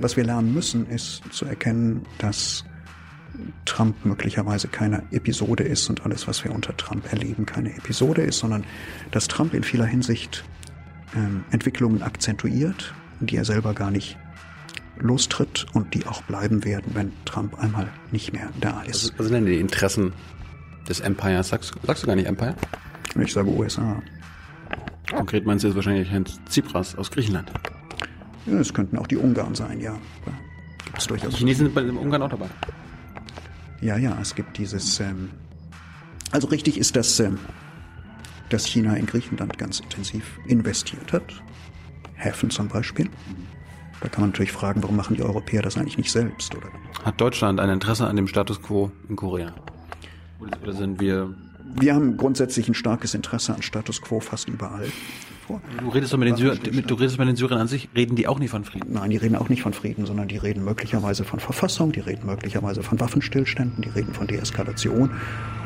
Was wir lernen müssen, ist zu erkennen, dass Trump möglicherweise keine Episode ist und alles, was wir unter Trump erleben, keine Episode ist, sondern dass Trump in vieler Hinsicht ähm, Entwicklungen akzentuiert, die er selber gar nicht lostritt und die auch bleiben werden, wenn Trump einmal nicht mehr da ist. Was, sind denn die Interessen des Empires? Sagst, sagst du gar nicht Empire? Ich sage USA. Konkret meinst du jetzt wahrscheinlich Herrn Tsipras aus Griechenland. Es könnten auch die Ungarn sein, ja. Gibt es durchaus. Die Chinesen sind bei den Ungarn auch dabei. Ja, ja, es gibt dieses. Ähm, also richtig ist, dass, ähm, dass China in Griechenland ganz intensiv investiert hat. Häfen zum Beispiel. Da kann man natürlich fragen, warum machen die Europäer das eigentlich nicht selbst, oder? Hat Deutschland ein Interesse an dem Status quo in Korea? Oder sind wir wir haben grundsätzlich ein starkes Interesse an Status quo fast überall. Du redest doch mit den, Syrern, du redest mit den Syrern an sich, reden die auch nicht von Frieden? Nein, die reden auch nicht von Frieden, sondern die reden möglicherweise von Verfassung, die reden möglicherweise von Waffenstillständen, die reden von Deeskalation.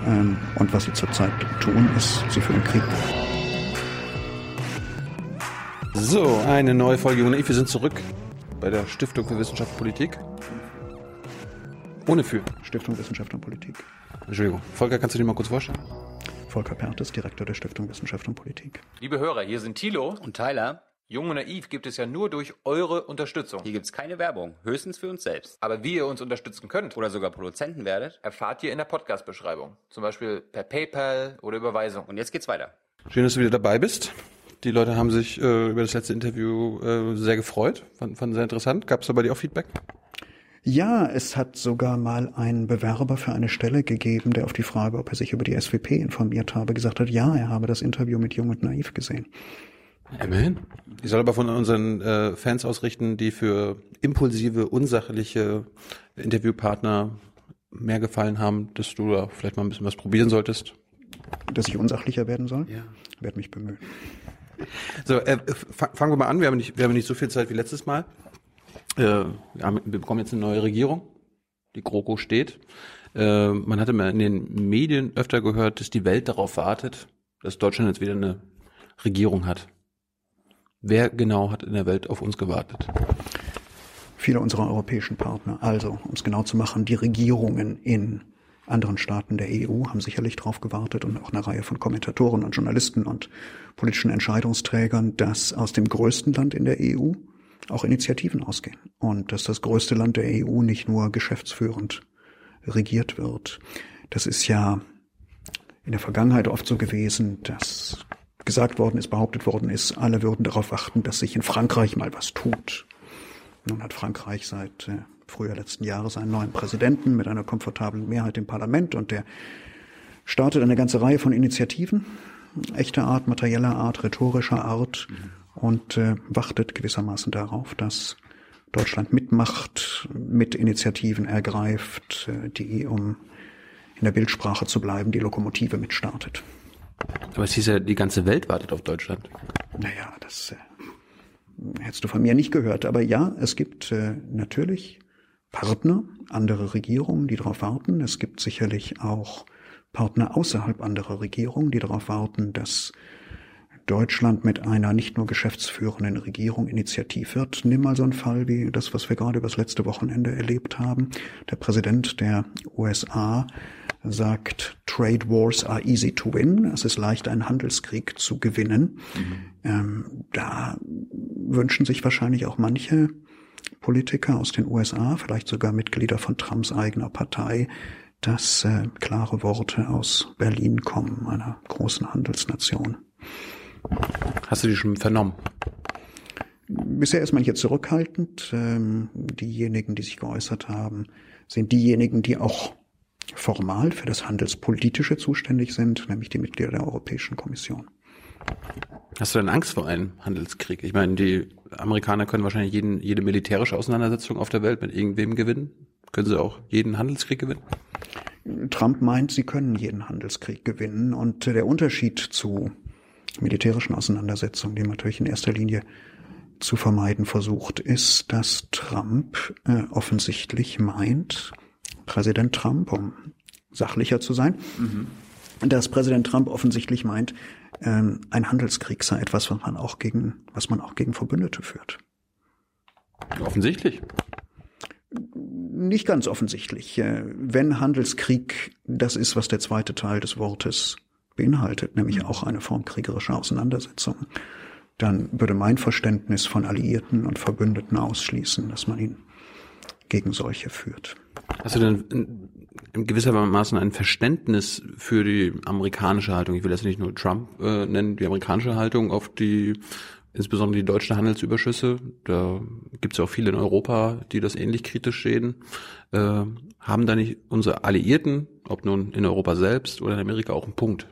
Ähm, und was sie zurzeit tun, ist, sie führen Krieg. So, eine neue Folge Junge Wir sind zurück bei der Stiftung für Wissenschaft und Politik. Ohne für. Stiftung Wissenschaft und Politik. Entschuldigung. Volker, kannst du dir mal kurz vorstellen? Volker Pertes, Direktor der Stiftung Wissenschaft und Politik. Liebe Hörer, hier sind Thilo und Tyler. Jung und naiv gibt es ja nur durch eure Unterstützung. Hier gibt es keine Werbung, höchstens für uns selbst. Aber wie ihr uns unterstützen könnt oder sogar Produzenten werdet, erfahrt ihr in der Podcast-Beschreibung. Zum Beispiel per PayPal oder Überweisung. Und jetzt geht's weiter. Schön, dass du wieder dabei bist. Die Leute haben sich äh, über das letzte Interview äh, sehr gefreut, fanden, fanden sehr interessant. Gab es da bei dir auch Feedback? Ja, es hat sogar mal einen Bewerber für eine Stelle gegeben, der auf die Frage, ob er sich über die SWP informiert habe, gesagt hat, ja, er habe das Interview mit Jung und Naiv gesehen. Immerhin. Ich soll aber von unseren äh, Fans ausrichten, die für impulsive, unsachliche Interviewpartner mehr gefallen haben, dass du da vielleicht mal ein bisschen was probieren solltest. Dass ich unsachlicher werden soll? Ja. Werde mich bemühen. So, äh, fangen wir mal an. Wir haben, nicht, wir haben nicht so viel Zeit wie letztes Mal. Äh, wir bekommen jetzt eine neue Regierung. Die GroKo steht. Äh, man hatte mal in den Medien öfter gehört, dass die Welt darauf wartet, dass Deutschland jetzt wieder eine Regierung hat. Wer genau hat in der Welt auf uns gewartet? Viele unserer europäischen Partner. Also, um es genau zu machen, die Regierungen in anderen Staaten der EU haben sicherlich darauf gewartet und auch eine Reihe von Kommentatoren und Journalisten und politischen Entscheidungsträgern, dass aus dem größten Land in der EU auch Initiativen ausgehen und dass das größte Land der EU nicht nur geschäftsführend regiert wird. Das ist ja in der Vergangenheit oft so gewesen, dass gesagt worden ist, behauptet worden ist, alle würden darauf achten, dass sich in Frankreich mal was tut. Nun hat Frankreich seit äh, Frühjahr letzten Jahres einen neuen Präsidenten mit einer komfortablen Mehrheit im Parlament und der startet eine ganze Reihe von Initiativen, echter Art, materieller Art, rhetorischer Art und äh, wartet gewissermaßen darauf, dass Deutschland mitmacht, mit Initiativen ergreift, äh, die, um in der Bildsprache zu bleiben, die Lokomotive mitstartet. Aber es hieß ja, die ganze Welt wartet auf Deutschland. Naja, das äh, hättest du von mir nicht gehört. Aber ja, es gibt äh, natürlich Partner, andere Regierungen, die darauf warten. Es gibt sicherlich auch Partner außerhalb anderer Regierungen, die darauf warten, dass Deutschland mit einer nicht nur geschäftsführenden Regierung initiativ wird. Nimm mal so einen Fall wie das, was wir gerade übers letzte Wochenende erlebt haben. Der Präsident der USA sagt, Trade Wars are easy to win. Es ist leicht, einen Handelskrieg zu gewinnen. Mhm. Ähm, da wünschen sich wahrscheinlich auch manche Politiker aus den USA, vielleicht sogar Mitglieder von Trumps eigener Partei, dass äh, klare Worte aus Berlin kommen, einer großen Handelsnation. Hast du die schon vernommen? Bisher ist man hier zurückhaltend. Ähm, diejenigen, die sich geäußert haben, sind diejenigen, die auch formal für das Handelspolitische zuständig sind, nämlich die Mitglieder der Europäischen Kommission. Hast du denn Angst vor einem Handelskrieg? Ich meine, die Amerikaner können wahrscheinlich jeden, jede militärische Auseinandersetzung auf der Welt mit irgendwem gewinnen. Können sie auch jeden Handelskrieg gewinnen? Trump meint, sie können jeden Handelskrieg gewinnen. Und der Unterschied zu militärischen Auseinandersetzungen, die man natürlich in erster Linie zu vermeiden versucht, ist, dass Trump äh, offensichtlich meint, Präsident Trump, um sachlicher zu sein, mhm. dass Präsident Trump offensichtlich meint, ähm, ein Handelskrieg sei etwas, was man auch gegen, was man auch gegen Verbündete führt. Offensichtlich. Nicht ganz offensichtlich. Äh, wenn Handelskrieg das ist, was der zweite Teil des Wortes beinhaltet, nämlich auch eine Form kriegerischer Auseinandersetzung, dann würde mein Verständnis von Alliierten und Verbündeten ausschließen, dass man ihn gegen solche führt. Hast du denn in, in gewisser Maßen ein Verständnis für die amerikanische Haltung? Ich will das nicht nur Trump äh, nennen, die amerikanische Haltung auf die insbesondere die deutschen Handelsüberschüsse, da gibt es ja auch viele in Europa, die das ähnlich kritisch sehen, äh, haben da nicht unsere Alliierten, ob nun in Europa selbst oder in Amerika, auch einen Punkt?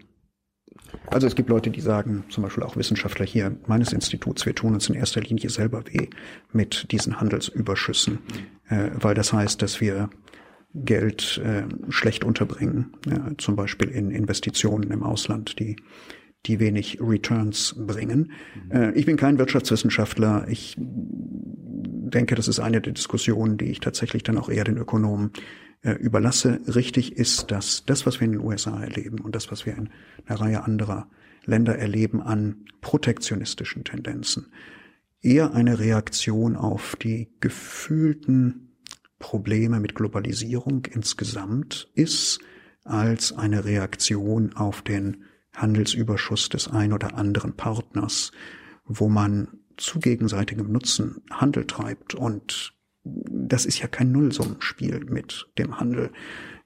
Also es gibt Leute, die sagen, zum Beispiel auch Wissenschaftler hier meines Instituts, wir tun uns in erster Linie selber weh mit diesen Handelsüberschüssen, äh, weil das heißt, dass wir Geld äh, schlecht unterbringen, ja, zum Beispiel in Investitionen im Ausland, die die wenig Returns bringen. Mhm. Äh, ich bin kein Wirtschaftswissenschaftler. Ich denke, das ist eine der Diskussionen, die ich tatsächlich dann auch eher den Ökonomen überlasse. Richtig ist, dass das, was wir in den USA erleben und das, was wir in einer Reihe anderer Länder erleben an protektionistischen Tendenzen, eher eine Reaktion auf die gefühlten Probleme mit Globalisierung insgesamt ist, als eine Reaktion auf den Handelsüberschuss des ein oder anderen Partners, wo man zu gegenseitigem Nutzen Handel treibt. Und das ist ja kein Nullsummenspiel mit dem Handel.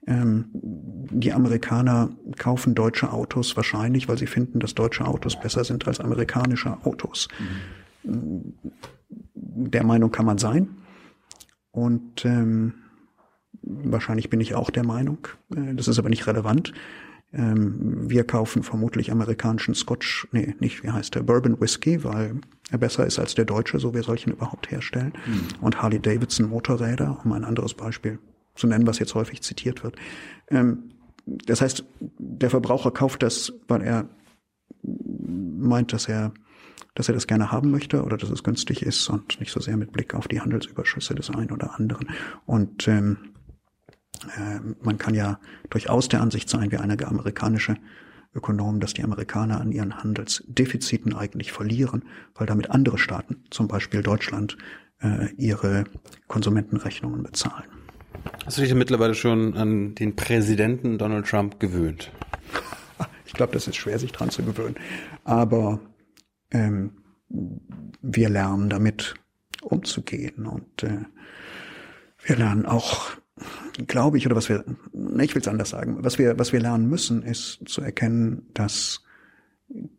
Ähm, die Amerikaner kaufen deutsche Autos wahrscheinlich, weil sie finden, dass deutsche Autos besser sind als amerikanische Autos. Mhm. Der Meinung kann man sein. Und ähm, wahrscheinlich bin ich auch der Meinung. Äh, das ist aber nicht relevant. Ähm, wir kaufen vermutlich amerikanischen Scotch, nee, nicht, wie heißt der, Bourbon Whisky, weil er besser ist als der deutsche, so wir solchen überhaupt herstellen. Mhm. Und Harley Davidson Motorräder, um ein anderes Beispiel zu nennen, was jetzt häufig zitiert wird. Ähm, das heißt, der Verbraucher kauft das, weil er meint, dass er dass er das gerne haben möchte oder dass es günstig ist und nicht so sehr mit Blick auf die Handelsüberschüsse des einen oder anderen. Und ähm, äh, man kann ja durchaus der Ansicht sein, wie einige amerikanische Ökonomen, dass die Amerikaner an ihren Handelsdefiziten eigentlich verlieren, weil damit andere Staaten, zum Beispiel Deutschland, äh, ihre Konsumentenrechnungen bezahlen. Hast du dich mittlerweile schon an den Präsidenten Donald Trump gewöhnt? Ich glaube, das ist schwer, sich dran zu gewöhnen. Aber ähm, wir lernen damit umzugehen und äh, wir lernen auch glaube ich, oder was wir, ich will es anders sagen, was wir, was wir lernen müssen, ist zu erkennen, dass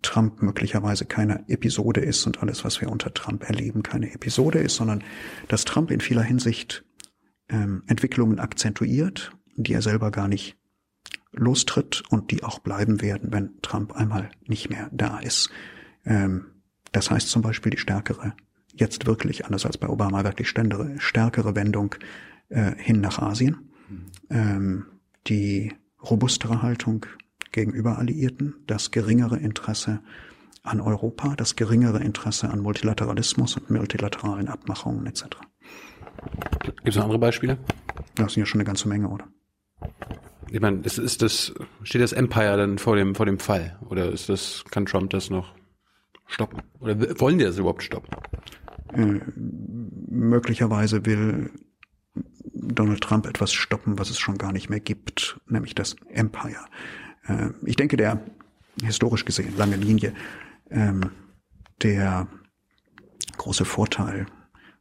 Trump möglicherweise keine Episode ist und alles, was wir unter Trump erleben, keine Episode ist, sondern dass Trump in vieler Hinsicht ähm, Entwicklungen akzentuiert, die er selber gar nicht lostritt und die auch bleiben werden, wenn Trump einmal nicht mehr da ist. Ähm, das heißt zum Beispiel die stärkere, jetzt wirklich anders als bei Obama, wirklich stärkere Wendung äh, hin nach Asien. Ähm, die robustere Haltung gegenüber Alliierten, das geringere Interesse an Europa, das geringere Interesse an Multilateralismus und multilateralen Abmachungen etc. Gibt es noch andere Beispiele? Das sind ja schon eine ganze Menge, oder? Ich meine, ist, ist das, steht das Empire dann vor dem, vor dem Fall? Oder ist das, kann Trump das noch stoppen? Oder wollen die das überhaupt stoppen? Äh, möglicherweise will Donald Trump etwas stoppen, was es schon gar nicht mehr gibt, nämlich das Empire. Äh, ich denke, der historisch gesehen, lange Linie, ähm, der große Vorteil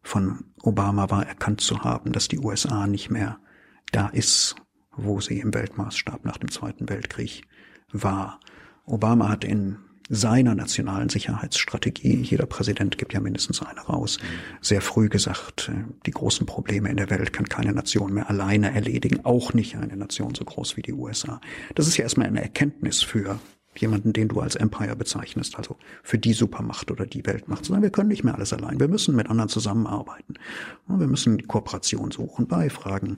von Obama war erkannt zu haben, dass die USA nicht mehr da ist, wo sie im Weltmaßstab nach dem Zweiten Weltkrieg war. Obama hat in seiner nationalen Sicherheitsstrategie, jeder Präsident gibt ja mindestens eine raus, sehr früh gesagt, äh, die großen Probleme in der Welt kann keine Nation mehr alleine erledigen, auch nicht eine Nation so groß wie die USA. Das ist ja erstmal eine Erkenntnis für jemanden, den du als Empire bezeichnest, also für die Supermacht oder die Weltmacht, sondern wir können nicht mehr alles allein. Wir müssen mit anderen zusammenarbeiten. Wir müssen Kooperation suchen bei Fragen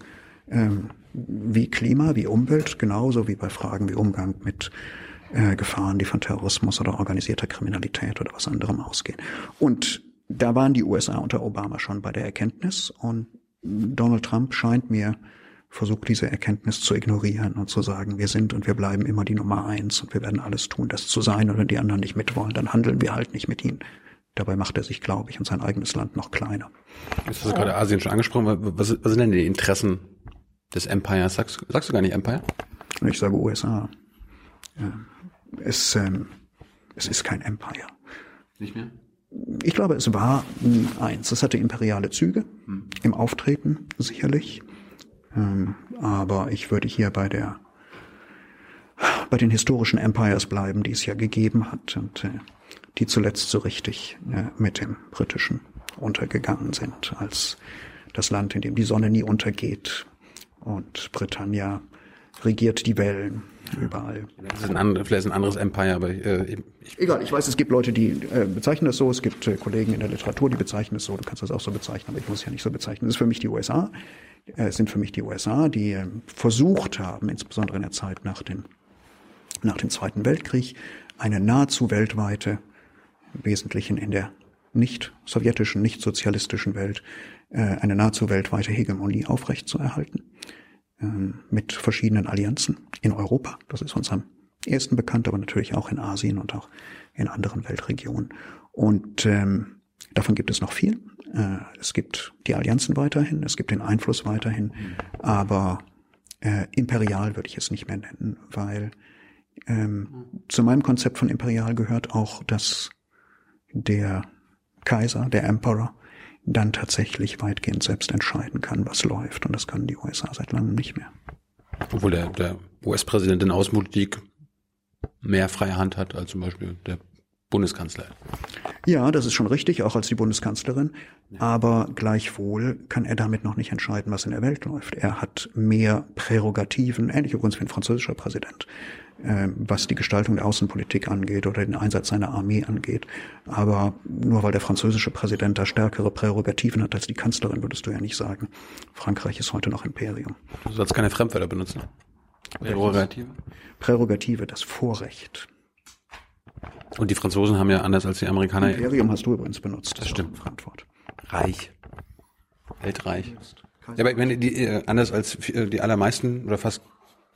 ähm, wie Klima, wie Umwelt, genauso wie bei Fragen wie Umgang mit äh, Gefahren, die von Terrorismus oder organisierter Kriminalität oder was anderem ausgehen. Und da waren die USA unter Obama schon bei der Erkenntnis und Donald Trump scheint mir versucht, diese Erkenntnis zu ignorieren und zu sagen, wir sind und wir bleiben immer die Nummer eins und wir werden alles tun, das zu sein und wenn die anderen nicht mitwollen, dann handeln wir halt nicht mit ihnen. Dabei macht er sich, glaube ich, und sein eigenes Land noch kleiner. Jetzt hast du gerade Asien schon angesprochen. Was, was sind denn die Interessen des Empires? Sagst, sagst du gar nicht Empire? Ich sage USA. Ja. Es, ähm, es ist kein Empire. Nicht mehr? Ich glaube, es war eins. Es hatte imperiale Züge hm. im Auftreten, sicherlich. Ähm, aber ich würde hier bei der bei den historischen Empires bleiben, die es ja gegeben hat und äh, die zuletzt so richtig äh, mit dem britischen untergegangen sind als das Land, in dem die Sonne nie untergeht und Britannia regiert die Wellen überall. Das ist ein, anderes, vielleicht ein anderes Empire, aber äh, ich Egal, ich weiß, es gibt Leute, die äh, bezeichnen das so, es gibt äh, Kollegen in der Literatur, die bezeichnen es so, du kannst das auch so bezeichnen, aber ich muss es ja nicht so bezeichnen. Das ist für mich die USA, äh, sind für mich die USA, die äh, versucht haben, insbesondere in der Zeit nach, den, nach dem Zweiten Weltkrieg, eine nahezu weltweite, im Wesentlichen in der nicht sowjetischen, nicht sozialistischen Welt, äh, eine nahezu weltweite Hegemonie aufrechtzuerhalten mit verschiedenen Allianzen in Europa. Das ist uns am ersten bekannt, aber natürlich auch in Asien und auch in anderen Weltregionen. Und ähm, davon gibt es noch viel. Äh, es gibt die Allianzen weiterhin, es gibt den Einfluss weiterhin, aber äh, imperial würde ich es nicht mehr nennen, weil ähm, zu meinem Konzept von imperial gehört auch, dass der Kaiser, der Emperor, dann tatsächlich weitgehend selbst entscheiden kann, was läuft. Und das können die USA seit langem nicht mehr. Obwohl der, der US-Präsident in Außenpolitik mehr freie Hand hat als zum Beispiel der Bundeskanzler. Ja, das ist schon richtig, auch als die Bundeskanzlerin. Aber gleichwohl kann er damit noch nicht entscheiden, was in der Welt läuft. Er hat mehr Prärogativen, ähnlich übrigens wie ein französischer Präsident. Äh, was die Gestaltung der Außenpolitik angeht oder den Einsatz seiner Armee angeht. Aber nur weil der französische Präsident da stärkere Prärogativen hat als die Kanzlerin, würdest du ja nicht sagen, Frankreich ist heute noch Imperium. Du sollst keine Fremdwörter benutzen. Prärogative? Prärogative, das Vorrecht. Und die Franzosen haben ja anders als die Amerikaner. Imperium hast du übrigens benutzt. Das, das stimmt. Frankfurt. Reich. Weltreich. Ja, aber ich meine, die, äh, anders als äh, die allermeisten oder fast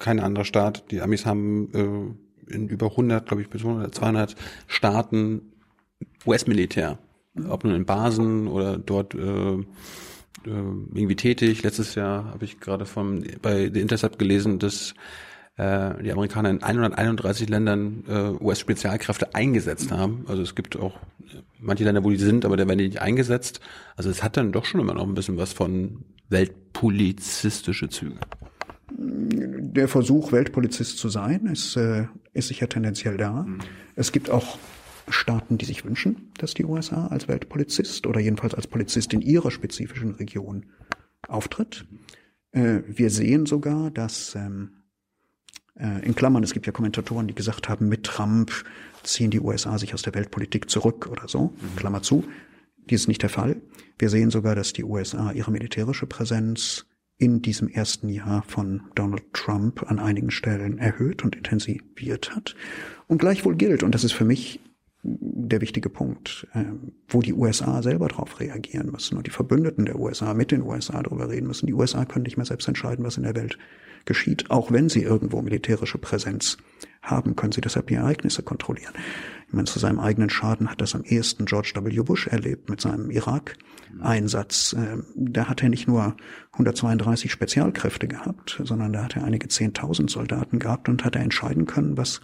kein anderer Staat. Die Amis haben äh, in über 100, glaube ich, bis 100, 200 Staaten US-Militär. Ob nun in Basen oder dort äh, äh, irgendwie tätig. Letztes Jahr habe ich gerade vom bei The Intercept gelesen, dass äh, die Amerikaner in 131 Ländern äh, US-Spezialkräfte eingesetzt haben. Also es gibt auch manche Länder, wo die sind, aber da werden die nicht eingesetzt. Also es hat dann doch schon immer noch ein bisschen was von weltpolizistische Züge der Versuch, Weltpolizist zu sein, ist, äh, ist sicher tendenziell da. Mhm. Es gibt auch Staaten, die sich wünschen, dass die USA als Weltpolizist oder jedenfalls als Polizist in ihrer spezifischen Region auftritt. Äh, wir sehen sogar, dass ähm, äh, in Klammern, es gibt ja Kommentatoren, die gesagt haben, mit Trump ziehen die USA sich aus der Weltpolitik zurück oder so, mhm. Klammer zu. Dies ist nicht der Fall. Wir sehen sogar, dass die USA ihre militärische Präsenz in diesem ersten Jahr von Donald Trump an einigen Stellen erhöht und intensiviert hat. Und gleichwohl gilt, und das ist für mich der wichtige Punkt, äh, wo die USA selber darauf reagieren müssen und die Verbündeten der USA mit den USA darüber reden müssen. Die USA können nicht mehr selbst entscheiden, was in der Welt geschieht. Auch wenn sie irgendwo militärische Präsenz haben, können sie deshalb die Ereignisse kontrollieren. Ich meine, zu seinem eigenen Schaden hat das am ehesten George W. Bush erlebt mit seinem Irak-Einsatz. Ähm, da hat er nicht nur 132 Spezialkräfte gehabt, sondern da hat er einige Zehntausend Soldaten gehabt und hat er entscheiden können, was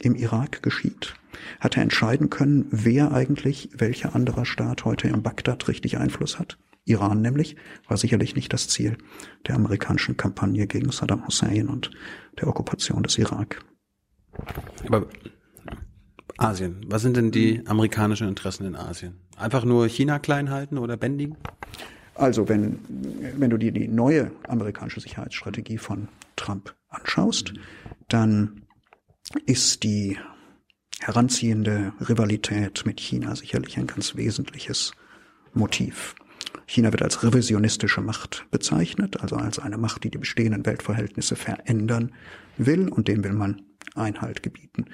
im Irak geschieht. Hat er entscheiden können, wer eigentlich welcher anderer Staat heute im Bagdad richtig Einfluss hat. Iran nämlich war sicherlich nicht das Ziel der amerikanischen Kampagne gegen Saddam Hussein und der Okkupation des Irak. Aber Asien, was sind denn die amerikanischen Interessen in Asien? Einfach nur China klein halten oder bändigen? Also wenn, wenn du dir die neue amerikanische Sicherheitsstrategie von Trump anschaust, dann ist die heranziehende Rivalität mit China sicherlich ein ganz wesentliches Motiv. China wird als revisionistische Macht bezeichnet, also als eine Macht, die die bestehenden Weltverhältnisse verändern will und dem will man Einhalt gebieten.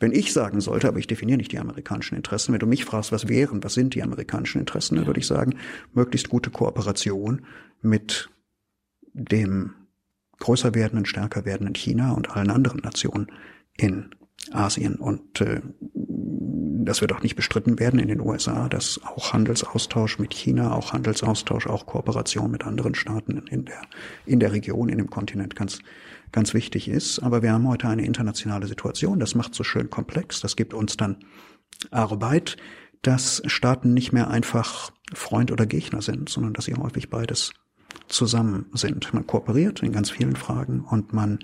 Wenn ich sagen sollte, aber ich definiere nicht die amerikanischen Interessen, wenn du mich fragst, was wären, was sind die amerikanischen Interessen, dann würde ich sagen, möglichst gute Kooperation mit dem größer werdenden, stärker werdenden China und allen anderen Nationen in Asien. Und äh, das wird auch nicht bestritten werden in den USA, dass auch Handelsaustausch mit China, auch Handelsaustausch, auch Kooperation mit anderen Staaten in der, in der Region, in dem Kontinent ganz, ganz wichtig ist. Aber wir haben heute eine internationale Situation. Das macht so schön komplex. Das gibt uns dann Arbeit, dass Staaten nicht mehr einfach Freund oder Gegner sind, sondern dass sie häufig beides zusammen sind. Man kooperiert in ganz vielen Fragen und man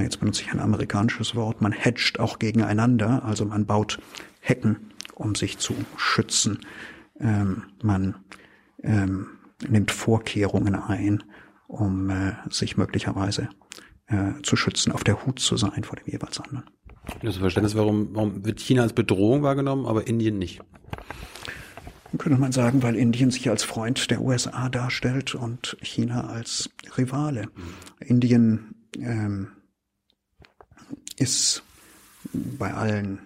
jetzt benutze ich ein amerikanisches Wort, man hedgt auch gegeneinander, also man baut Hecken, um sich zu schützen. Ähm, man ähm, nimmt Vorkehrungen ein, um äh, sich möglicherweise äh, zu schützen, auf der Hut zu sein vor dem jeweils anderen. Das Verständnis, warum, warum wird China als Bedrohung wahrgenommen, aber Indien nicht? Könnte man sagen, weil Indien sich als Freund der USA darstellt und China als Rivale. Mhm. Indien ähm, ist bei allen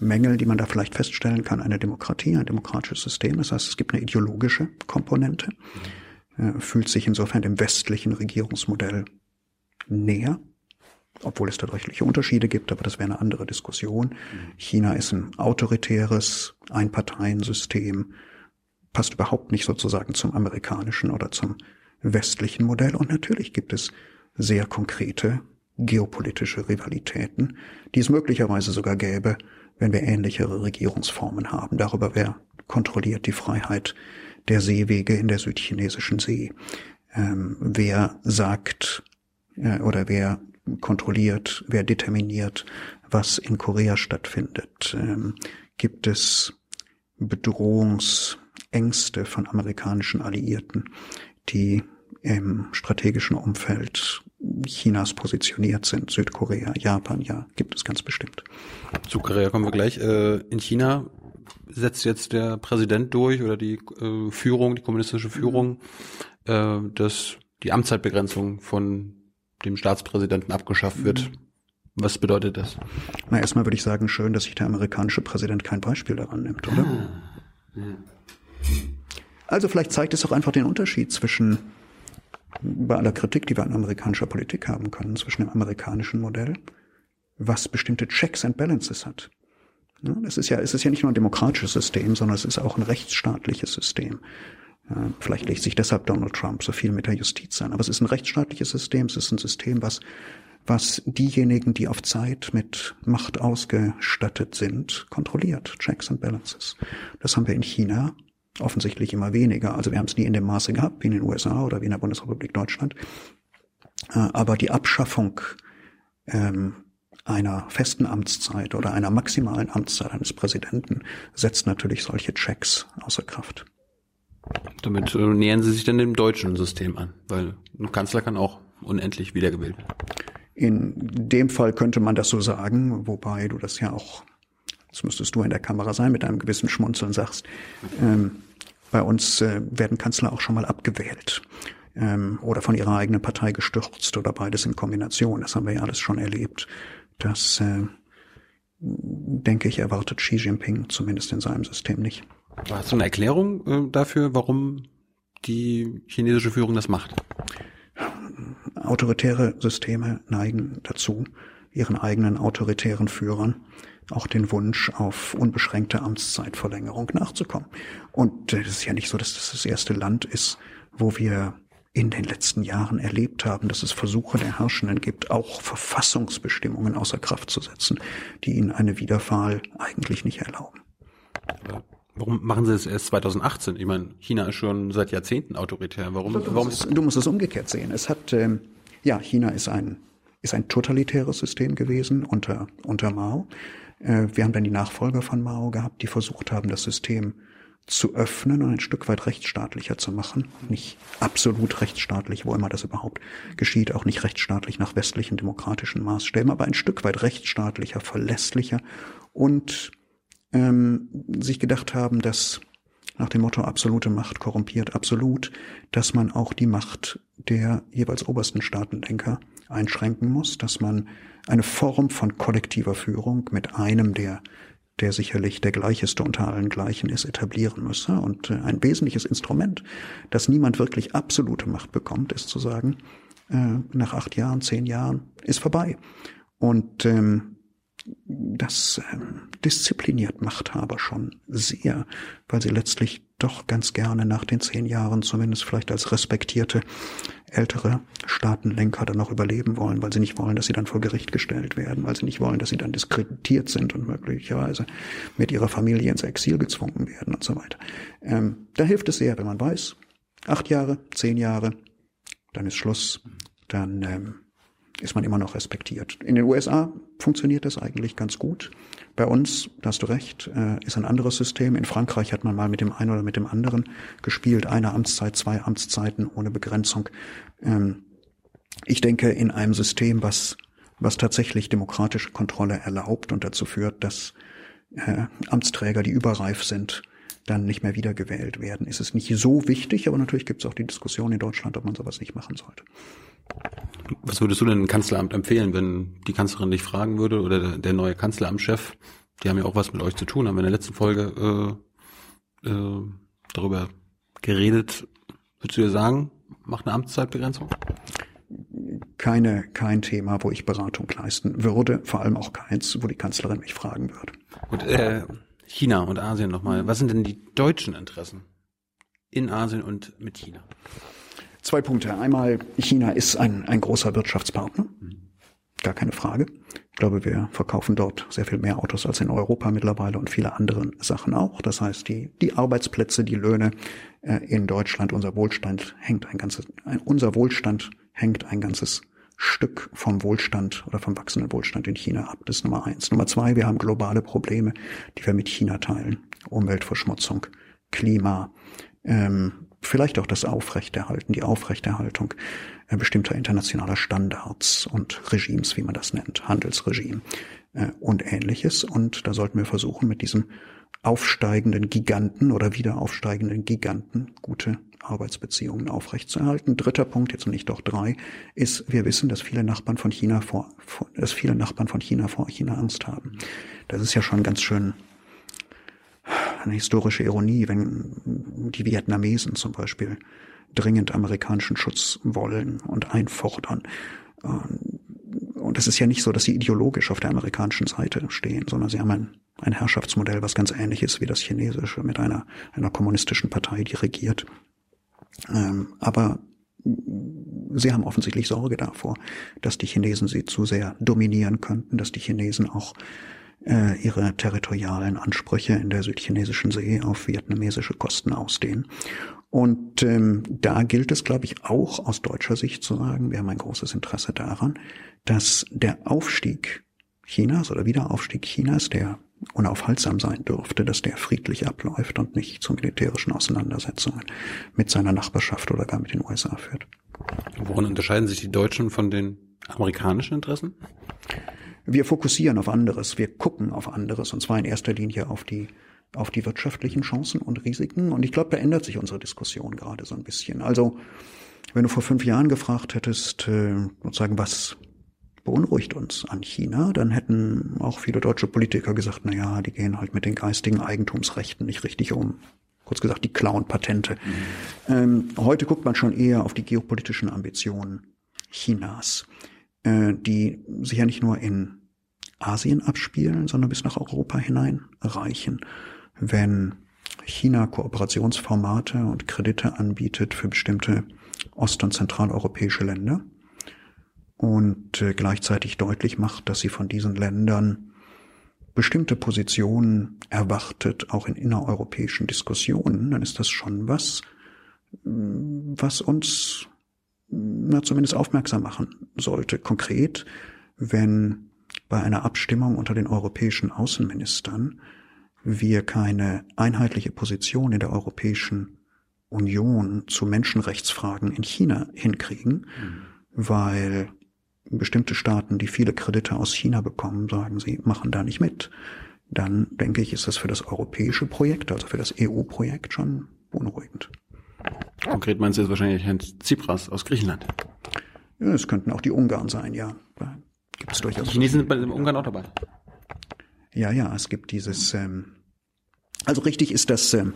Mängeln, die man da vielleicht feststellen kann, eine Demokratie, ein demokratisches System. Das heißt, es gibt eine ideologische Komponente, äh, fühlt sich insofern dem westlichen Regierungsmodell näher, obwohl es da deutliche Unterschiede gibt, aber das wäre eine andere Diskussion. China ist ein autoritäres Einparteiensystem, passt überhaupt nicht sozusagen zum amerikanischen oder zum westlichen Modell. Und natürlich gibt es sehr konkrete geopolitische Rivalitäten, die es möglicherweise sogar gäbe, wenn wir ähnlichere Regierungsformen haben. Darüber wer kontrolliert die Freiheit der Seewege in der südchinesischen See. Ähm, wer sagt äh, oder wer kontrolliert, wer determiniert, was in Korea stattfindet. Ähm, gibt es Bedrohungsängste von amerikanischen Alliierten, die im strategischen Umfeld Chinas positioniert sind, Südkorea, Japan, ja, gibt es ganz bestimmt. Zu Korea kommen wir gleich. Äh, in China setzt jetzt der Präsident durch oder die äh, Führung, die kommunistische Führung, äh, dass die Amtszeitbegrenzung von dem Staatspräsidenten abgeschafft wird. Was bedeutet das? Na, erstmal würde ich sagen, schön, dass sich der amerikanische Präsident kein Beispiel daran nimmt, oder? Ah. Also vielleicht zeigt es auch einfach den Unterschied zwischen bei aller Kritik, die wir an amerikanischer Politik haben können, zwischen dem amerikanischen Modell, was bestimmte Checks and Balances hat. Es ist ja, es ist ja nicht nur ein demokratisches System, sondern es ist auch ein rechtsstaatliches System. Vielleicht legt sich deshalb Donald Trump so viel mit der Justiz an. Aber es ist ein rechtsstaatliches System. Es ist ein System, was, was diejenigen, die auf Zeit mit Macht ausgestattet sind, kontrolliert. Checks and Balances. Das haben wir in China offensichtlich immer weniger. Also wir haben es nie in dem Maße gehabt wie in den USA oder wie in der Bundesrepublik Deutschland. Äh, aber die Abschaffung ähm, einer festen Amtszeit oder einer maximalen Amtszeit eines Präsidenten setzt natürlich solche Checks außer Kraft. Damit äh, nähern Sie sich dann dem deutschen System an, weil ein Kanzler kann auch unendlich wiedergewählt werden. In dem Fall könnte man das so sagen, wobei du das ja auch das müsstest du in der Kamera sein, mit einem gewissen Schmunzeln sagst, ähm, bei uns äh, werden Kanzler auch schon mal abgewählt ähm, oder von ihrer eigenen Partei gestürzt oder beides in Kombination. Das haben wir ja alles schon erlebt. Das, äh, denke ich, erwartet Xi Jinping zumindest in seinem System nicht. Hast du eine Erklärung äh, dafür, warum die chinesische Führung das macht? Autoritäre Systeme neigen dazu, ihren eigenen autoritären Führern auch den Wunsch auf unbeschränkte Amtszeitverlängerung nachzukommen. Und es ist ja nicht so, dass das das erste Land ist, wo wir in den letzten Jahren erlebt haben, dass es Versuche der Herrschenden gibt, auch Verfassungsbestimmungen außer Kraft zu setzen, die ihnen eine Wiederwahl eigentlich nicht erlauben. Warum machen sie es erst 2018? Ich meine, China ist schon seit Jahrzehnten autoritär. Warum? Du, warum musst, es, du musst es umgekehrt sehen. Es hat, ähm, ja, China ist ein ist ein totalitäres System gewesen unter unter Mao. Äh, wir haben dann die Nachfolger von Mao gehabt, die versucht haben, das System zu öffnen und ein Stück weit rechtsstaatlicher zu machen. Nicht absolut rechtsstaatlich, wo immer das überhaupt geschieht, auch nicht rechtsstaatlich nach westlichen demokratischen Maßstäben, aber ein Stück weit rechtsstaatlicher, verlässlicher und ähm, sich gedacht haben, dass nach dem Motto absolute Macht korrumpiert absolut, dass man auch die Macht der jeweils obersten Staatenlenker einschränken muss, dass man eine Form von kollektiver Führung mit einem, der der sicherlich der gleicheste unter allen Gleichen ist, etablieren müsse. Und äh, ein wesentliches Instrument, dass niemand wirklich absolute Macht bekommt, ist zu sagen, äh, nach acht Jahren, zehn Jahren ist vorbei. Und ähm, das ähm, diszipliniert Machthaber schon sehr, weil sie letztlich doch ganz gerne nach den zehn Jahren zumindest vielleicht als respektierte ältere Staatenlenker dann noch überleben wollen, weil sie nicht wollen, dass sie dann vor Gericht gestellt werden, weil sie nicht wollen, dass sie dann diskreditiert sind und möglicherweise mit ihrer Familie ins Exil gezwungen werden und so weiter. Ähm, da hilft es sehr, wenn man weiß, acht Jahre, zehn Jahre, dann ist Schluss, dann ähm, ist man immer noch respektiert. In den USA funktioniert das eigentlich ganz gut. Bei uns, da hast du recht, äh, ist ein anderes System. In Frankreich hat man mal mit dem einen oder mit dem anderen gespielt. Eine Amtszeit, zwei Amtszeiten ohne Begrenzung. Ähm, ich denke, in einem System, was, was tatsächlich demokratische Kontrolle erlaubt und dazu führt, dass äh, Amtsträger, die überreif sind, dann nicht mehr wiedergewählt werden, ist es nicht so wichtig, aber natürlich gibt es auch die Diskussion in Deutschland, ob man sowas nicht machen sollte. Was würdest du denn im Kanzleramt empfehlen, wenn die Kanzlerin dich fragen würde oder der, neue Kanzleramtschef? Die haben ja auch was mit euch zu tun, haben wir in der letzten Folge äh, äh, darüber geredet. Würdest du dir sagen, mach eine Amtszeitbegrenzung? Keine, kein Thema, wo ich Beratung leisten würde, vor allem auch keins, wo die Kanzlerin mich fragen würde. Und äh, China und Asien nochmal. Was sind denn die deutschen Interessen in Asien und mit China? Zwei Punkte. Einmal, China ist ein, ein großer Wirtschaftspartner. Gar keine Frage. Ich glaube, wir verkaufen dort sehr viel mehr Autos als in Europa mittlerweile und viele andere Sachen auch. Das heißt, die, die Arbeitsplätze, die Löhne äh, in Deutschland, unser Wohlstand hängt ein ganzes, ein, unser Wohlstand hängt ein ganzes Stück vom Wohlstand oder vom wachsenden Wohlstand in China ab. Das ist Nummer eins. Nummer zwei, wir haben globale Probleme, die wir mit China teilen. Umweltverschmutzung, Klima, ähm, vielleicht auch das Aufrechterhalten, die Aufrechterhaltung äh, bestimmter internationaler Standards und Regimes, wie man das nennt, Handelsregime äh, und ähnliches. Und da sollten wir versuchen, mit diesem aufsteigenden Giganten oder wieder aufsteigenden Giganten gute Arbeitsbeziehungen aufrechtzuerhalten. Dritter Punkt, jetzt nicht doch drei, ist, wir wissen, dass viele Nachbarn von China vor, vor dass viele Nachbarn von China vor China Angst haben. Das ist ja schon ganz schön eine historische Ironie, wenn die Vietnamesen zum Beispiel dringend amerikanischen Schutz wollen und einfordern. Und es ist ja nicht so, dass sie ideologisch auf der amerikanischen Seite stehen, sondern sie haben ein, ein Herrschaftsmodell, was ganz ähnlich ist wie das chinesische, mit einer, einer kommunistischen Partei, die regiert. Ähm, aber sie haben offensichtlich Sorge davor, dass die Chinesen sie zu sehr dominieren könnten, dass die Chinesen auch äh, ihre territorialen Ansprüche in der südchinesischen See auf vietnamesische Kosten ausdehnen. Und ähm, da gilt es, glaube ich, auch aus deutscher Sicht zu sagen, wir haben ein großes Interesse daran, dass der Aufstieg Chinas oder Wiederaufstieg Chinas, der unaufhaltsam sein dürfte, dass der friedlich abläuft und nicht zu militärischen Auseinandersetzungen mit seiner Nachbarschaft oder gar mit den USA führt. Worin unterscheiden sich die Deutschen von den amerikanischen Interessen? Wir fokussieren auf anderes, wir gucken auf anderes und zwar in erster Linie auf die auf die wirtschaftlichen Chancen und Risiken. Und ich glaube, da ändert sich unsere Diskussion gerade so ein bisschen. Also, wenn du vor fünf Jahren gefragt hättest, äh, sozusagen, was beunruhigt uns an China, dann hätten auch viele deutsche Politiker gesagt, na ja, die gehen halt mit den geistigen Eigentumsrechten nicht richtig um. Kurz gesagt, die klauen Patente. Mhm. Ähm, heute guckt man schon eher auf die geopolitischen Ambitionen Chinas äh, die sich ja nicht nur in Asien abspielen, sondern bis nach Europa hinein reichen. Wenn China Kooperationsformate und Kredite anbietet für bestimmte ost- und zentraleuropäische Länder und äh, gleichzeitig deutlich macht, dass sie von diesen Ländern bestimmte Positionen erwartet, auch in innereuropäischen Diskussionen, dann ist das schon was, was uns na, zumindest aufmerksam machen sollte. Konkret, wenn bei einer Abstimmung unter den europäischen Außenministern wir keine einheitliche Position in der Europäischen Union zu Menschenrechtsfragen in China hinkriegen, mhm. weil bestimmte Staaten, die viele Kredite aus China bekommen, sagen, sie machen da nicht mit, dann denke ich, ist das für das europäische Projekt, also für das EU-Projekt schon beunruhigend. Konkret meinst du jetzt wahrscheinlich Herrn Tsipras aus Griechenland? Ja, es könnten auch die Ungarn sein, ja. Gibt es durchaus. Die Chinesen sind bei den Ungarn auch dabei. Ja, ja, es gibt dieses. Ähm, also richtig ist, dass, ähm,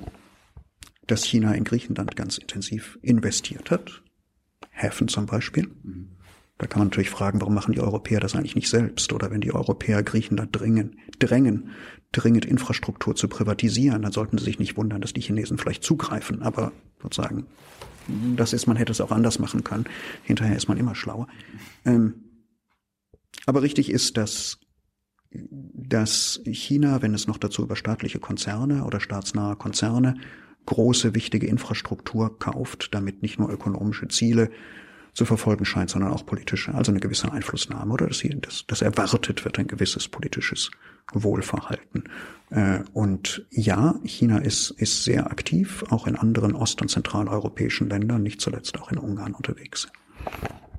dass China in Griechenland ganz intensiv investiert hat. Häfen zum Beispiel. Mhm. Da kann man natürlich fragen, warum machen die Europäer das eigentlich nicht selbst? Oder wenn die Europäer Griechenland dringen, drängen, dringend Infrastruktur zu privatisieren, dann sollten sie sich nicht wundern, dass die Chinesen vielleicht zugreifen. Aber sozusagen, das ist, man hätte es auch anders machen können. Hinterher ist man immer schlauer. Ähm, aber richtig ist, dass, dass China, wenn es noch dazu über staatliche Konzerne oder staatsnahe Konzerne große, wichtige Infrastruktur kauft, damit nicht nur ökonomische Ziele zu verfolgen scheint, sondern auch politische, also eine gewisse Einflussnahme oder dass, hier, dass, dass erwartet wird ein gewisses politisches Wohlverhalten. Äh, und ja, China ist, ist sehr aktiv, auch in anderen ost- und zentraleuropäischen Ländern, nicht zuletzt auch in Ungarn unterwegs.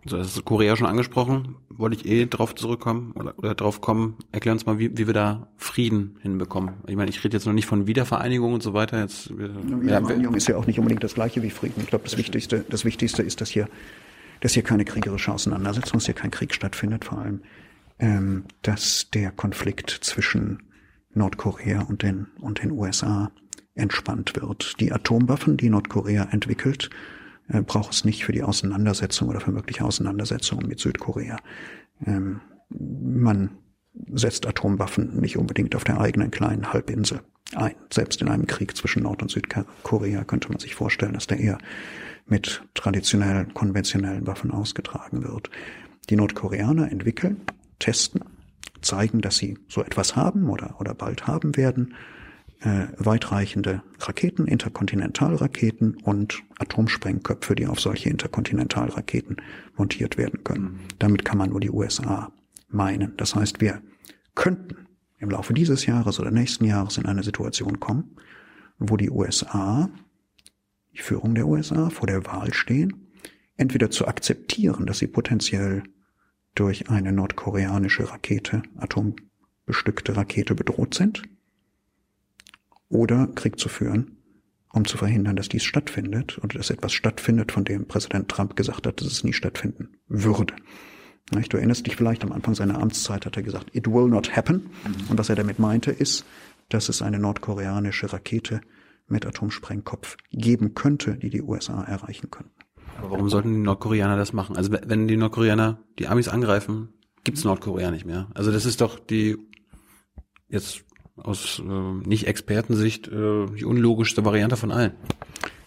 So, das ist Korea schon angesprochen. Wollte ich eh drauf zurückkommen oder, oder drauf kommen. Erklär uns mal, wie, wie wir da Frieden hinbekommen. Ich meine, ich rede jetzt noch nicht von Wiedervereinigung und so weiter. Jetzt, wir, Wiedervereinigung ja, ist ja auch nicht unbedingt das gleiche wie Frieden. Ich glaube, das, das Wichtigste, das Wichtigste ist, dass hier dass hier keine kriegerische Auseinandersetzung, dass hier kein Krieg stattfindet, vor allem, ähm, dass der Konflikt zwischen Nordkorea und den, und den USA entspannt wird. Die Atomwaffen, die Nordkorea entwickelt, äh, braucht es nicht für die Auseinandersetzung oder für mögliche Auseinandersetzungen mit Südkorea. Ähm, man setzt Atomwaffen nicht unbedingt auf der eigenen kleinen Halbinsel ein. Selbst in einem Krieg zwischen Nord- und Südkorea könnte man sich vorstellen, dass der eher mit traditionellen, konventionellen Waffen ausgetragen wird. Die Nordkoreaner entwickeln, testen, zeigen, dass sie so etwas haben oder, oder bald haben werden, äh, weitreichende Raketen, Interkontinentalraketen und Atomsprengköpfe, die auf solche Interkontinentalraketen montiert werden können. Mhm. Damit kann man nur die USA meinen. Das heißt, wir könnten im Laufe dieses Jahres oder nächsten Jahres in eine Situation kommen, wo die USA die Führung der USA vor der Wahl stehen, entweder zu akzeptieren, dass sie potenziell durch eine nordkoreanische Rakete, atombestückte Rakete bedroht sind, oder Krieg zu führen, um zu verhindern, dass dies stattfindet oder dass etwas stattfindet, von dem Präsident Trump gesagt hat, dass es nie stattfinden würde. Du erinnerst dich vielleicht, am Anfang seiner Amtszeit hat er gesagt, it will not happen. Mhm. Und was er damit meinte, ist, dass es eine nordkoreanische Rakete mit Atomsprengkopf geben könnte, die die USA erreichen könnten. Aber warum sollten die Nordkoreaner das machen? Also wenn die Nordkoreaner die Amis angreifen, gibt's Nordkorea nicht mehr. Also das ist doch die jetzt aus äh, nicht Expertensicht äh, die unlogischste Variante von allen.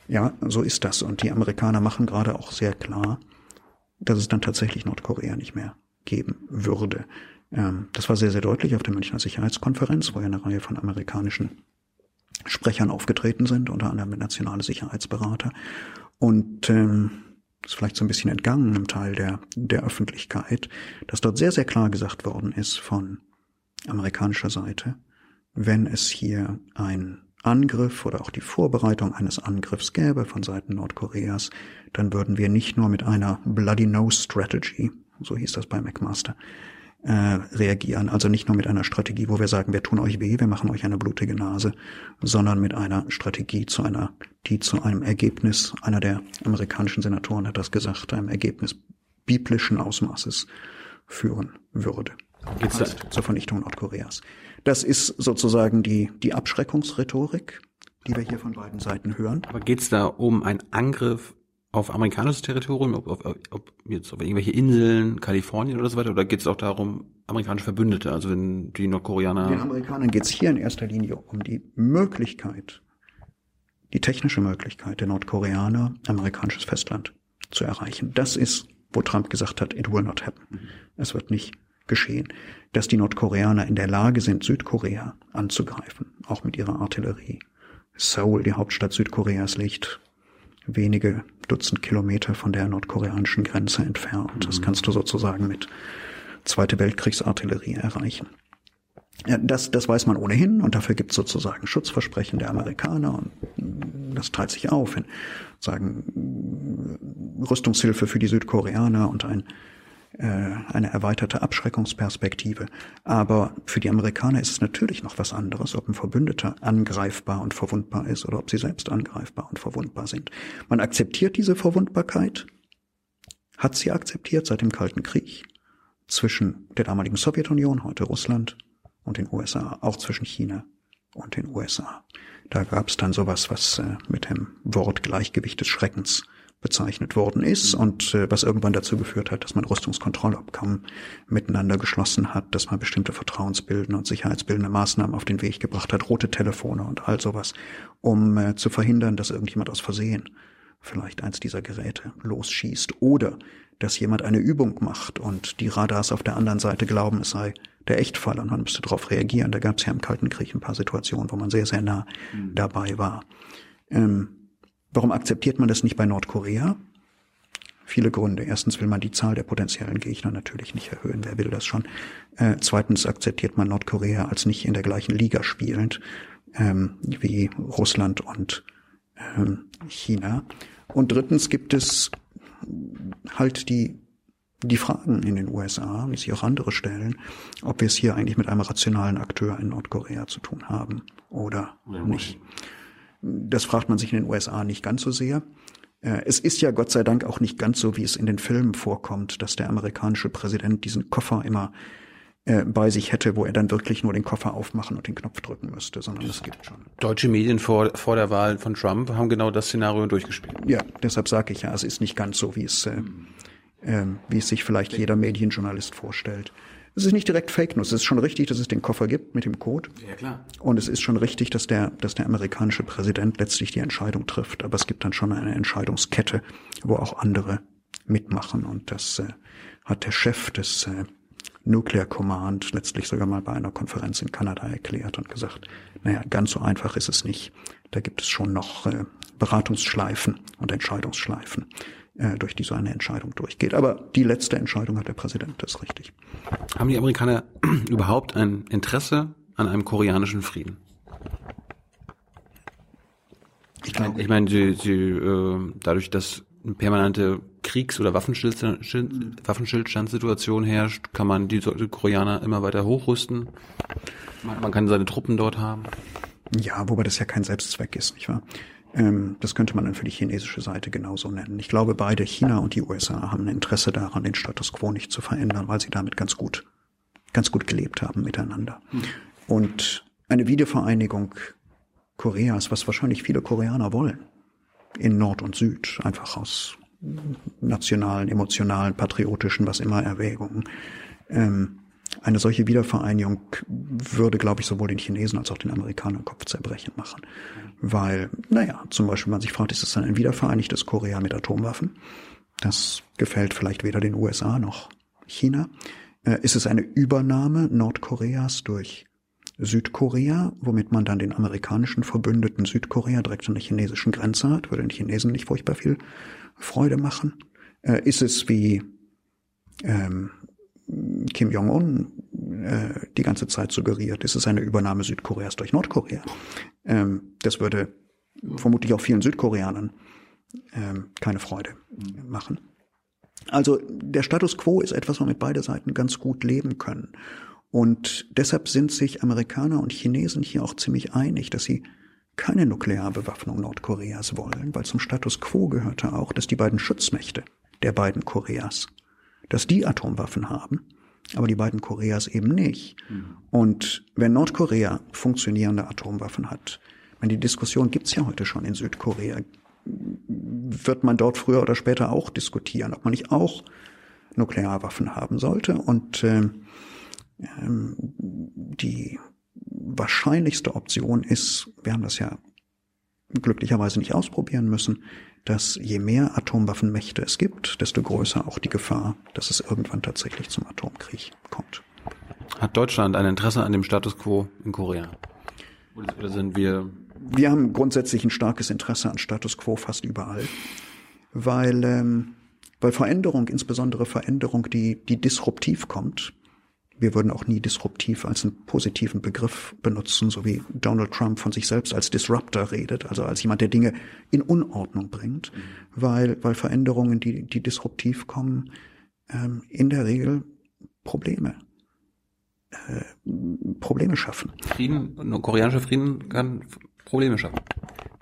Ja, so ist das. Und die Amerikaner machen gerade auch sehr klar, dass es dann tatsächlich Nordkorea nicht mehr geben würde. Ähm, das war sehr, sehr deutlich auf der Münchner Sicherheitskonferenz, wo ja eine Reihe von amerikanischen Sprechern aufgetreten sind, unter anderem der nationale Sicherheitsberater. Und ähm, ist vielleicht so ein bisschen entgangen im Teil der, der Öffentlichkeit, dass dort sehr, sehr klar gesagt worden ist von amerikanischer Seite, wenn es hier ein Angriff oder auch die Vorbereitung eines Angriffs gäbe von Seiten Nordkoreas, dann würden wir nicht nur mit einer Bloody Nose Strategy, so hieß das bei McMaster, äh, reagieren. Also nicht nur mit einer Strategie, wo wir sagen, wir tun euch weh, wir machen euch eine blutige Nase, sondern mit einer Strategie zu einer, die zu einem Ergebnis, einer der amerikanischen Senatoren hat das gesagt, einem Ergebnis biblischen Ausmaßes führen würde. Geht's also zur Vernichtung Nordkoreas. Das ist sozusagen die, die Abschreckungsrhetorik, die wir hier von beiden Seiten hören. Aber geht es da um einen Angriff auf amerikanisches Territorium, ob, ob, ob jetzt auf irgendwelche Inseln, Kalifornien oder so weiter, oder geht es auch darum, amerikanische Verbündete, also wenn die Nordkoreaner. Den Amerikanern geht es hier in erster Linie um die Möglichkeit, die technische Möglichkeit der Nordkoreaner, amerikanisches Festland zu erreichen. Das ist, wo Trump gesagt hat, it will not happen. Mhm. Es wird nicht geschehen. Dass die Nordkoreaner in der Lage sind, Südkorea anzugreifen, auch mit ihrer Artillerie. Seoul, die Hauptstadt Südkoreas, liegt wenige Dutzend Kilometer von der nordkoreanischen Grenze entfernt. Das mhm. kannst du sozusagen mit Zweite Weltkriegsartillerie erreichen. Das, das weiß man ohnehin und dafür gibt es sozusagen Schutzversprechen der Amerikaner und das teilt sich auf in sagen Rüstungshilfe für die Südkoreaner und ein eine erweiterte Abschreckungsperspektive. Aber für die Amerikaner ist es natürlich noch was anderes, ob ein Verbündeter angreifbar und verwundbar ist oder ob sie selbst angreifbar und verwundbar sind. Man akzeptiert diese Verwundbarkeit, hat sie akzeptiert seit dem Kalten Krieg zwischen der damaligen Sowjetunion, heute Russland, und den USA, auch zwischen China und den USA. Da gab es dann sowas, was äh, mit dem Wort Gleichgewicht des Schreckens bezeichnet worden ist und äh, was irgendwann dazu geführt hat, dass man Rüstungskontrollabkommen miteinander geschlossen hat, dass man bestimmte vertrauensbildende und sicherheitsbildende Maßnahmen auf den Weg gebracht hat, rote Telefone und all sowas, um äh, zu verhindern, dass irgendjemand aus Versehen vielleicht eins dieser Geräte losschießt oder dass jemand eine Übung macht und die Radars auf der anderen Seite glauben, es sei der Echtfall und man müsste darauf reagieren. Da gab es ja im Kalten Krieg ein paar Situationen, wo man sehr, sehr nah mhm. dabei war. Ähm, warum akzeptiert man das nicht bei Nordkorea? Viele Gründe. Erstens will man die Zahl der potenziellen Gegner natürlich nicht erhöhen. Wer will das schon? Äh, zweitens akzeptiert man Nordkorea als nicht in der gleichen Liga spielend ähm, wie Russland und ähm, China. Und drittens gibt es halt die die Fragen in den USA, wie sich auch andere stellen, ob wir es hier eigentlich mit einem rationalen Akteur in Nordkorea zu tun haben oder, oder nicht. Das fragt man sich in den USA nicht ganz so sehr. Äh, es ist ja Gott sei Dank auch nicht ganz so, wie es in den Filmen vorkommt, dass der amerikanische Präsident diesen Koffer immer äh, bei sich hätte, wo er dann wirklich nur den Koffer aufmachen und den Knopf drücken müsste, sondern das gibt schon. Deutsche Medien vor, vor der Wahl von Trump haben genau das Szenario durchgespielt. Ja, deshalb sage ich ja, es ist nicht ganz so, wie es, äh, äh, wie es sich vielleicht jeder Medienjournalist vorstellt. Es ist nicht direkt Fake News. Es ist schon richtig, dass es den Koffer gibt mit dem Code. Ja, klar. Und es ist schon richtig, dass der, dass der amerikanische Präsident letztlich die Entscheidung trifft. Aber es gibt dann schon eine Entscheidungskette, wo auch andere mitmachen. Und das äh, hat der Chef des äh, Nuclear Command letztlich sogar mal bei einer Konferenz in Kanada erklärt und gesagt, naja, ganz so einfach ist es nicht. Da gibt es schon noch äh, Beratungsschleifen und Entscheidungsschleifen, äh, durch die so eine Entscheidung durchgeht. Aber die letzte Entscheidung hat der Präsident, das ist richtig. Haben die Amerikaner überhaupt ein Interesse an einem koreanischen Frieden? Ich, glaube, ich meine, sie, sie, äh, dadurch, dass eine permanente Kriegs- oder Waffenstillstandssituation herrscht, kann man die Koreaner immer weiter hochrüsten. Man kann seine Truppen dort haben. Ja, wobei das ja kein Selbstzweck ist, nicht wahr? Ähm, das könnte man dann für die chinesische Seite genauso nennen. Ich glaube, beide China und die USA haben ein Interesse daran, den Status quo nicht zu verändern, weil sie damit ganz gut, ganz gut gelebt haben miteinander. Hm. Und eine Wiedervereinigung Koreas, was wahrscheinlich viele Koreaner wollen, in Nord und Süd, einfach aus nationalen, emotionalen, patriotischen, was immer Erwägungen. Ähm, eine solche Wiedervereinigung würde, glaube ich, sowohl den Chinesen als auch den Amerikanern Kopfzerbrechen machen. Weil, naja, zum Beispiel man sich fragt, ist es dann ein wiedervereinigtes Korea mit Atomwaffen? Das gefällt vielleicht weder den USA noch China. Äh, ist es eine Übernahme Nordkoreas durch Südkorea, womit man dann den amerikanischen Verbündeten Südkorea direkt an der chinesischen Grenze hat, würde den Chinesen nicht furchtbar viel Freude machen. Äh, ist es wie ähm, Kim Jong-un äh, die ganze Zeit suggeriert, ist es eine Übernahme Südkoreas durch Nordkorea. Ähm, das würde vermutlich auch vielen Südkoreanern ähm, keine Freude machen. Also der Status quo ist etwas, womit beide Seiten ganz gut leben können. Und deshalb sind sich Amerikaner und Chinesen hier auch ziemlich einig, dass sie keine Nuklearbewaffnung Nordkoreas wollen, weil zum Status quo gehörte auch, dass die beiden Schutzmächte der beiden Koreas, dass die Atomwaffen haben, aber die beiden Koreas eben nicht. Mhm. Und wenn Nordkorea funktionierende Atomwaffen hat, wenn die Diskussion gibt's ja heute schon in Südkorea, wird man dort früher oder später auch diskutieren, ob man nicht auch Nuklearwaffen haben sollte. Und äh, ähm, die wahrscheinlichste Option ist, wir haben das ja glücklicherweise nicht ausprobieren müssen, dass je mehr Atomwaffenmächte es gibt, desto größer auch die Gefahr, dass es irgendwann tatsächlich zum Atomkrieg kommt. Hat Deutschland ein Interesse an dem Status quo in Korea? Oder sind wir? Wir haben grundsätzlich ein starkes Interesse an Status quo fast überall, weil, ähm, weil Veränderung, insbesondere Veränderung, die, die disruptiv kommt, wir würden auch nie disruptiv als einen positiven Begriff benutzen, so wie Donald Trump von sich selbst als Disruptor redet, also als jemand, der Dinge in Unordnung bringt, mhm. weil, weil Veränderungen, die, die disruptiv kommen, ähm, in der Regel Probleme äh, Probleme schaffen. Frieden, koreanischer Frieden kann Probleme schaffen.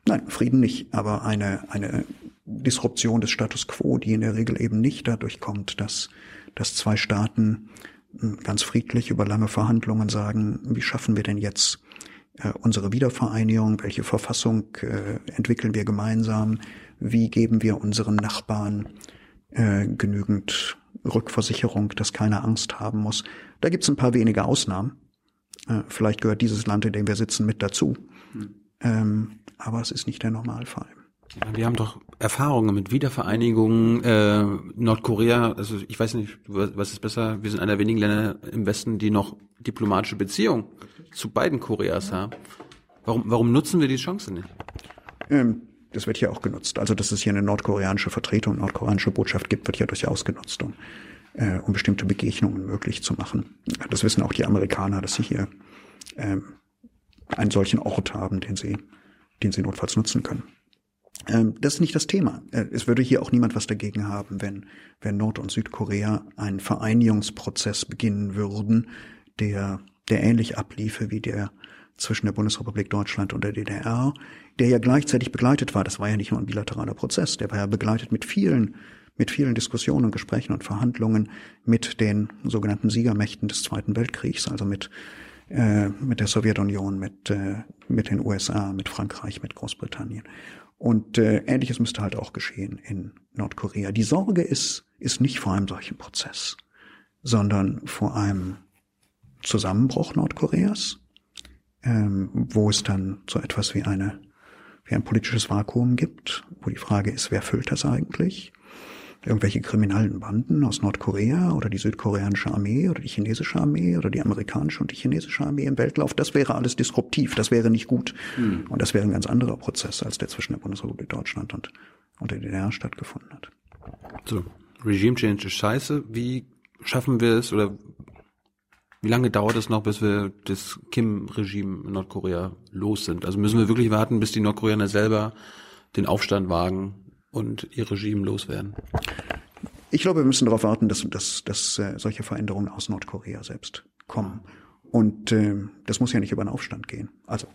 Nein, Frieden nicht, aber eine, eine Disruption des Status quo, die in der Regel eben nicht dadurch kommt, dass, dass zwei Staaten ganz friedlich über lange Verhandlungen sagen, wie schaffen wir denn jetzt äh, unsere Wiedervereinigung, welche Verfassung äh, entwickeln wir gemeinsam, wie geben wir unseren Nachbarn äh, genügend Rückversicherung, dass keiner Angst haben muss. Da gibt es ein paar wenige Ausnahmen. Vielleicht gehört dieses Land, in dem wir sitzen, mit dazu. Hm. Ähm, aber es ist nicht der Normalfall. Wir haben doch Erfahrungen mit Wiedervereinigung äh, Nordkorea. Also ich weiß nicht, was ist besser. Wir sind einer der wenigen Länder im Westen, die noch diplomatische Beziehungen zu beiden Koreas haben. Warum, warum nutzen wir die Chance nicht? Ähm, das wird hier auch genutzt. Also dass es hier eine nordkoreanische Vertretung, nordkoreanische Botschaft gibt, wird ja durchaus genutzt, um, äh, um bestimmte Begegnungen möglich zu machen. Das wissen auch die Amerikaner, dass sie hier ähm, einen solchen Ort haben, den sie, den sie notfalls nutzen können. Ähm, das ist nicht das Thema. Äh, es würde hier auch niemand was dagegen haben, wenn, wenn Nord- und Südkorea einen Vereinigungsprozess beginnen würden, der, der ähnlich abliefe wie der zwischen der Bundesrepublik Deutschland und der DDR, der ja gleichzeitig begleitet war. Das war ja nicht nur ein bilateraler Prozess, der war ja begleitet mit vielen, mit vielen Diskussionen, Gesprächen und Verhandlungen mit den sogenannten Siegermächten des Zweiten Weltkriegs, also mit äh, mit der Sowjetunion, mit äh, mit den USA, mit Frankreich, mit Großbritannien. Und äh, ähnliches müsste halt auch geschehen in Nordkorea. Die Sorge ist ist nicht vor einem solchen Prozess, sondern vor einem Zusammenbruch Nordkoreas, ähm, wo es dann so etwas wie eine wie ein politisches Vakuum gibt, wo die Frage ist, wer füllt das eigentlich? Irgendwelche kriminellen Banden aus Nordkorea oder die südkoreanische Armee oder die chinesische Armee oder die amerikanische und die chinesische Armee im Weltlauf, das wäre alles disruptiv, das wäre nicht gut. Hm. Und das wäre ein ganz anderer Prozess, als der zwischen der Bundesrepublik Deutschland und, und der DDR stattgefunden hat. So, Regime Change ist scheiße. Wie schaffen wir es oder wie lange dauert es noch, bis wir das Kim-Regime in Nordkorea los sind? Also müssen wir wirklich warten, bis die Nordkoreaner selber den Aufstand wagen und ihr Regime loswerden? Ich glaube, wir müssen darauf warten, dass, dass, dass äh, solche Veränderungen aus Nordkorea selbst kommen. Und äh, das muss ja nicht über einen Aufstand gehen. Also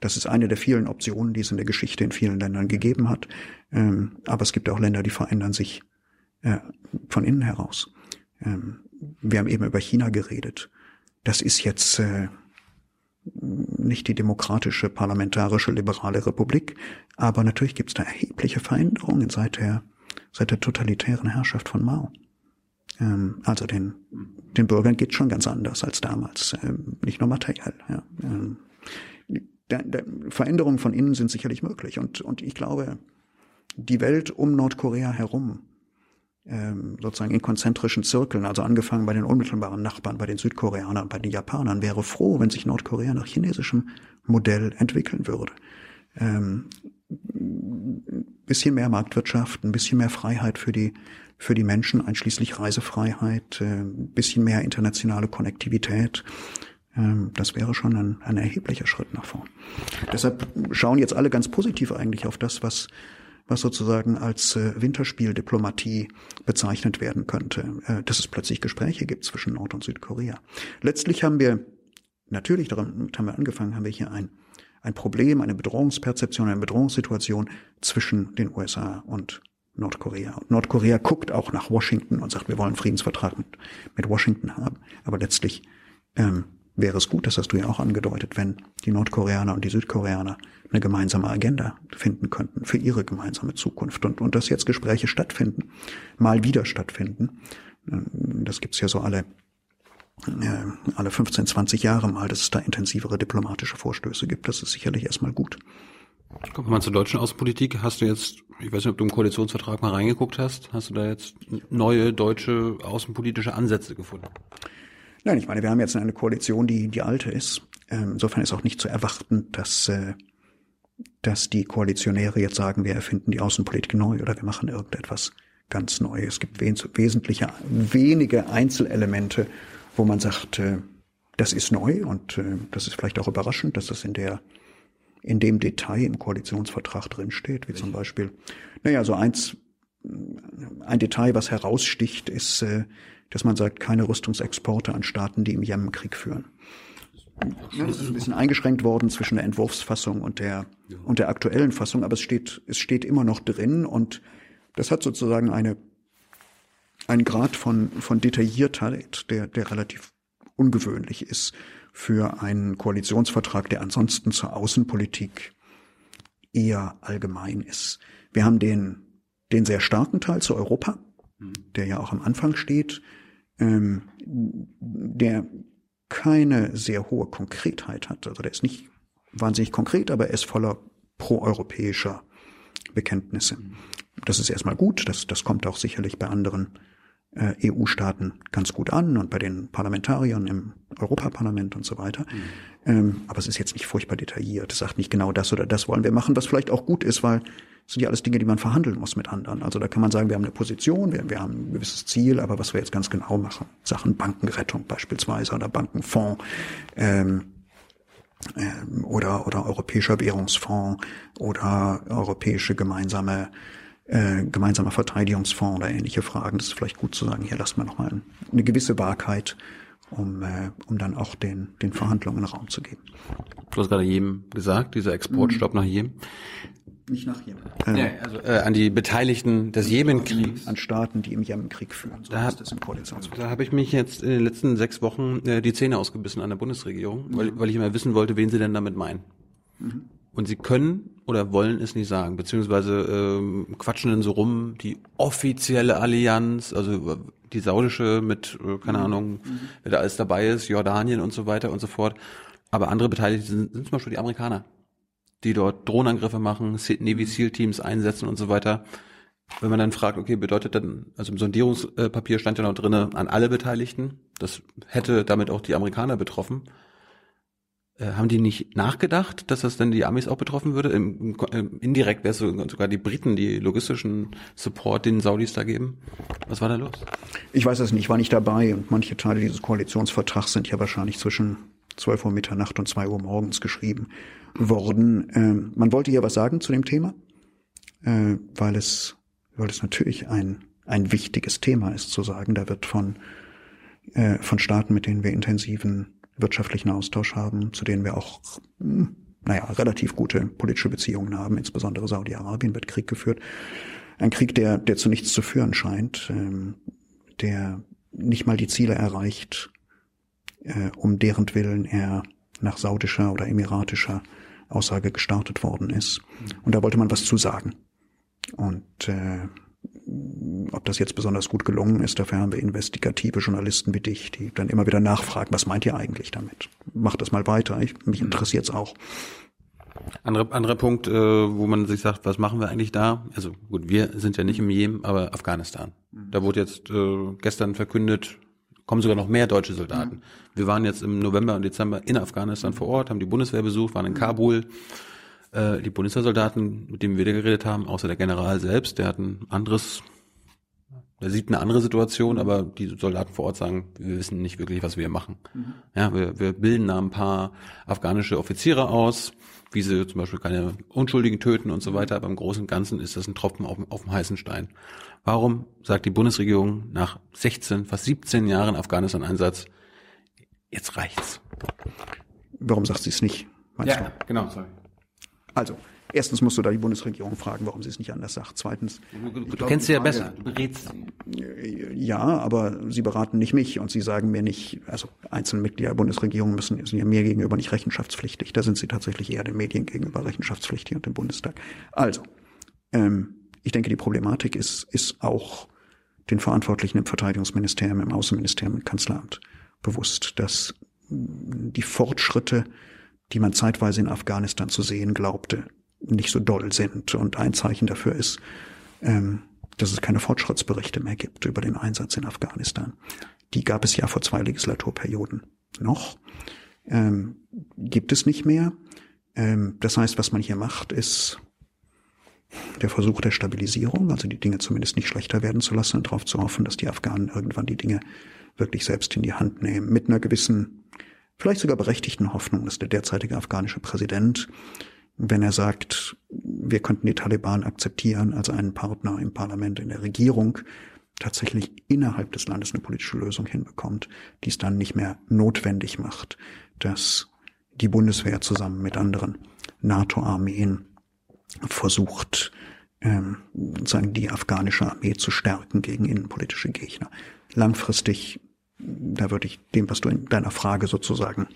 das ist eine der vielen Optionen, die es in der Geschichte in vielen Ländern gegeben hat. Ähm, aber es gibt auch Länder, die verändern sich äh, von innen heraus. Ähm, wir haben eben über China geredet. Das ist jetzt äh, nicht die demokratische, parlamentarische, liberale Republik, aber natürlich gibt es da erhebliche Veränderungen seit der, seit der totalitären Herrschaft von Mao. Ähm, also den, den Bürgern geht schon ganz anders als damals, ähm, nicht nur materiell. Ja. Ähm, der, der Veränderungen von innen sind sicherlich möglich und, und ich glaube, die Welt um Nordkorea herum sozusagen in konzentrischen Zirkeln, also angefangen bei den unmittelbaren Nachbarn, bei den Südkoreanern, bei den Japanern, wäre froh, wenn sich Nordkorea nach chinesischem Modell entwickeln würde. Ähm, bisschen mehr Marktwirtschaft, ein bisschen mehr Freiheit für die für die Menschen, einschließlich Reisefreiheit, äh, bisschen mehr internationale Konnektivität. Ähm, das wäre schon ein, ein erheblicher Schritt nach vorn. Deshalb schauen jetzt alle ganz positiv eigentlich auf das, was was sozusagen als äh, Winterspieldiplomatie bezeichnet werden könnte, äh, dass es plötzlich Gespräche gibt zwischen Nord- und Südkorea. Letztlich haben wir, natürlich, damit haben wir angefangen, haben wir hier ein, ein Problem, eine Bedrohungsperzeption, eine Bedrohungssituation zwischen den USA und Nordkorea. Und Nordkorea guckt auch nach Washington und sagt, wir wollen einen Friedensvertrag mit, mit Washington haben. Aber letztlich ähm, wäre es gut, das hast du ja auch angedeutet, wenn die Nordkoreaner und die Südkoreaner eine gemeinsame Agenda finden könnten für ihre gemeinsame Zukunft und, und dass jetzt Gespräche stattfinden, mal wieder stattfinden. Das gibt's ja so alle, äh, alle 15, 20 Jahre mal, dass es da intensivere diplomatische Vorstöße gibt. Das ist sicherlich erstmal gut. Kommen wir mal zur deutschen Außenpolitik. Hast du jetzt, ich weiß nicht, ob du im Koalitionsvertrag mal reingeguckt hast, hast du da jetzt neue deutsche außenpolitische Ansätze gefunden? Nein, ich meine, wir haben jetzt eine Koalition, die die alte ist. Ähm, insofern ist auch nicht zu erwarten, dass, äh, dass die Koalitionäre jetzt sagen, wir erfinden die Außenpolitik neu oder wir machen irgendetwas ganz neu. Es gibt wesentliche, wenige Einzelelemente, wo man sagt, äh, das ist neu und äh, das ist vielleicht auch überraschend, dass das in der in dem Detail im Koalitionsvertrag drinsteht, wie zum Beispiel, naja, so eins, ein Detail, was heraussticht, ist, dass man sagt, keine Rüstungsexporte an Staaten, die im Jemenkrieg führen. das ist ein bisschen eingeschränkt worden zwischen der Entwurfsfassung und der, und der aktuellen Fassung, aber es steht, es steht immer noch drin und das hat sozusagen eine, einen Grad von, von Detailliertheit, der, der relativ ungewöhnlich ist für einen Koalitionsvertrag, der ansonsten zur Außenpolitik eher allgemein ist. Wir haben den, den sehr starken Teil zu Europa, der ja auch am Anfang steht, ähm, der keine sehr hohe Konkretheit hat. Also der ist nicht wahnsinnig konkret, aber er ist voller proeuropäischer Bekenntnisse. Das ist erstmal gut, das, das kommt auch sicherlich bei anderen EU-Staaten ganz gut an und bei den Parlamentariern im Europaparlament und so weiter. Mhm. Ähm, aber es ist jetzt nicht furchtbar detailliert. Es sagt nicht genau das oder das wollen wir machen, was vielleicht auch gut ist, weil es sind ja alles Dinge, die man verhandeln muss mit anderen. Also da kann man sagen, wir haben eine Position, wir, wir haben ein gewisses Ziel, aber was wir jetzt ganz genau machen, Sachen Bankenrettung beispielsweise oder Bankenfonds, ähm, ähm, oder, oder europäischer Währungsfonds oder europäische gemeinsame äh, gemeinsamer Verteidigungsfonds oder ähnliche Fragen. Das ist vielleicht gut zu sagen, hier lassen wir nochmal eine gewisse Wahrheit, um, äh, um dann auch den, den Verhandlungen Raum zu geben. Du hast gerade Jemen gesagt, dieser Exportstopp mhm. nach Jemen. Nicht nach Jemen. Äh, ja, also äh, an die Beteiligten des Jemenkriegs. An Staaten, die im Jemenkrieg führen. So da hab, da habe ich mich jetzt in den letzten sechs Wochen äh, die Zähne ausgebissen an der Bundesregierung, mhm. weil, weil ich immer wissen wollte, wen sie denn damit meinen. Mhm. Und sie können oder wollen es nicht sagen, beziehungsweise ähm, quatschen dann so rum, die offizielle Allianz, also die saudische mit, äh, keine mhm. Ahnung, mhm. wer da alles dabei ist, Jordanien und so weiter und so fort. Aber andere Beteiligte sind, sind zum Beispiel die Amerikaner, die dort Drohnenangriffe machen, Navy mhm. SEAL Teams einsetzen und so weiter. Wenn man dann fragt, okay, bedeutet dann, also im Sondierungspapier stand ja noch drinne an alle Beteiligten, das hätte damit auch die Amerikaner betroffen. Äh, haben die nicht nachgedacht, dass das dann die Amis auch betroffen würde? Im, im, indirekt wäre es sogar die Briten, die logistischen Support den Saudis da geben. Was war da los? Ich weiß es nicht, ich war nicht dabei und manche Teile dieses Koalitionsvertrags sind ja wahrscheinlich zwischen 12 Uhr Mitternacht und 2 Uhr morgens geschrieben worden. Ähm, man wollte hier was sagen zu dem Thema, äh, weil es, weil es natürlich ein, ein wichtiges Thema ist zu sagen. Da wird von, äh, von Staaten, mit denen wir intensiven wirtschaftlichen Austausch haben, zu denen wir auch, hm, naja, relativ gute politische Beziehungen haben. Insbesondere Saudi-Arabien wird Krieg geführt. Ein Krieg, der, der zu nichts zu führen scheint, ähm, der nicht mal die Ziele erreicht, äh, um deren Willen er nach saudischer oder emiratischer Aussage gestartet worden ist. Und da wollte man was zu sagen. Und äh, ob das jetzt besonders gut gelungen ist, dafür haben wir investigative Journalisten wie dich, die dann immer wieder nachfragen, was meint ihr eigentlich damit? Macht das mal weiter, ich, mich mhm. interessiert es auch. Andere, anderer Punkt, äh, wo man sich sagt, was machen wir eigentlich da? Also gut, wir sind ja nicht im Jemen, aber Afghanistan. Mhm. Da wurde jetzt äh, gestern verkündet, kommen sogar noch mehr deutsche Soldaten. Mhm. Wir waren jetzt im November und Dezember in Afghanistan vor Ort, haben die Bundeswehr besucht, waren in Kabul. Äh, die Bundeswehrsoldaten, mit denen wir da geredet haben, außer der General selbst, der hat ein anderes, der sieht eine andere Situation, aber die Soldaten vor Ort sagen, wir wissen nicht wirklich, was wir machen. Mhm. Ja, wir, wir bilden da ein paar afghanische Offiziere aus, wie sie zum Beispiel keine Unschuldigen töten und so weiter, aber im Großen und Ganzen ist das ein Tropfen auf, auf dem heißen Stein. Warum sagt die Bundesregierung nach 16, fast 17 Jahren Afghanistan-Einsatz, jetzt reicht's? Warum sagt sie es nicht? Ja, du? genau, sorry. Also, erstens musst du da die Bundesregierung fragen, warum sie es nicht anders sagt. Zweitens. Du, du, du kennst sie ja besser, du berätst sie. Ja, aber sie beraten nicht mich und sie sagen mir nicht, also einzelne Mitglieder der Bundesregierung müssen, sind ja mir gegenüber nicht rechenschaftspflichtig. Da sind sie tatsächlich eher den Medien gegenüber rechenschaftspflichtig und dem Bundestag. Also, ähm, ich denke, die Problematik ist, ist auch den Verantwortlichen im Verteidigungsministerium, im Außenministerium, im Kanzleramt bewusst, dass die Fortschritte die man zeitweise in Afghanistan zu sehen glaubte, nicht so doll sind. Und ein Zeichen dafür ist, ähm, dass es keine Fortschrittsberichte mehr gibt über den Einsatz in Afghanistan. Die gab es ja vor zwei Legislaturperioden noch. Ähm, gibt es nicht mehr. Ähm, das heißt, was man hier macht, ist der Versuch der Stabilisierung, also die Dinge zumindest nicht schlechter werden zu lassen und darauf zu hoffen, dass die Afghanen irgendwann die Dinge wirklich selbst in die Hand nehmen, mit einer gewissen vielleicht sogar berechtigten Hoffnung, dass der derzeitige afghanische Präsident, wenn er sagt, wir könnten die Taliban akzeptieren als einen Partner im Parlament, in der Regierung, tatsächlich innerhalb des Landes eine politische Lösung hinbekommt, die es dann nicht mehr notwendig macht, dass die Bundeswehr zusammen mit anderen NATO-Armeen versucht, ähm, sagen die afghanische Armee zu stärken gegen innenpolitische Gegner. Langfristig da würde ich dem, was du in deiner Frage sozusagen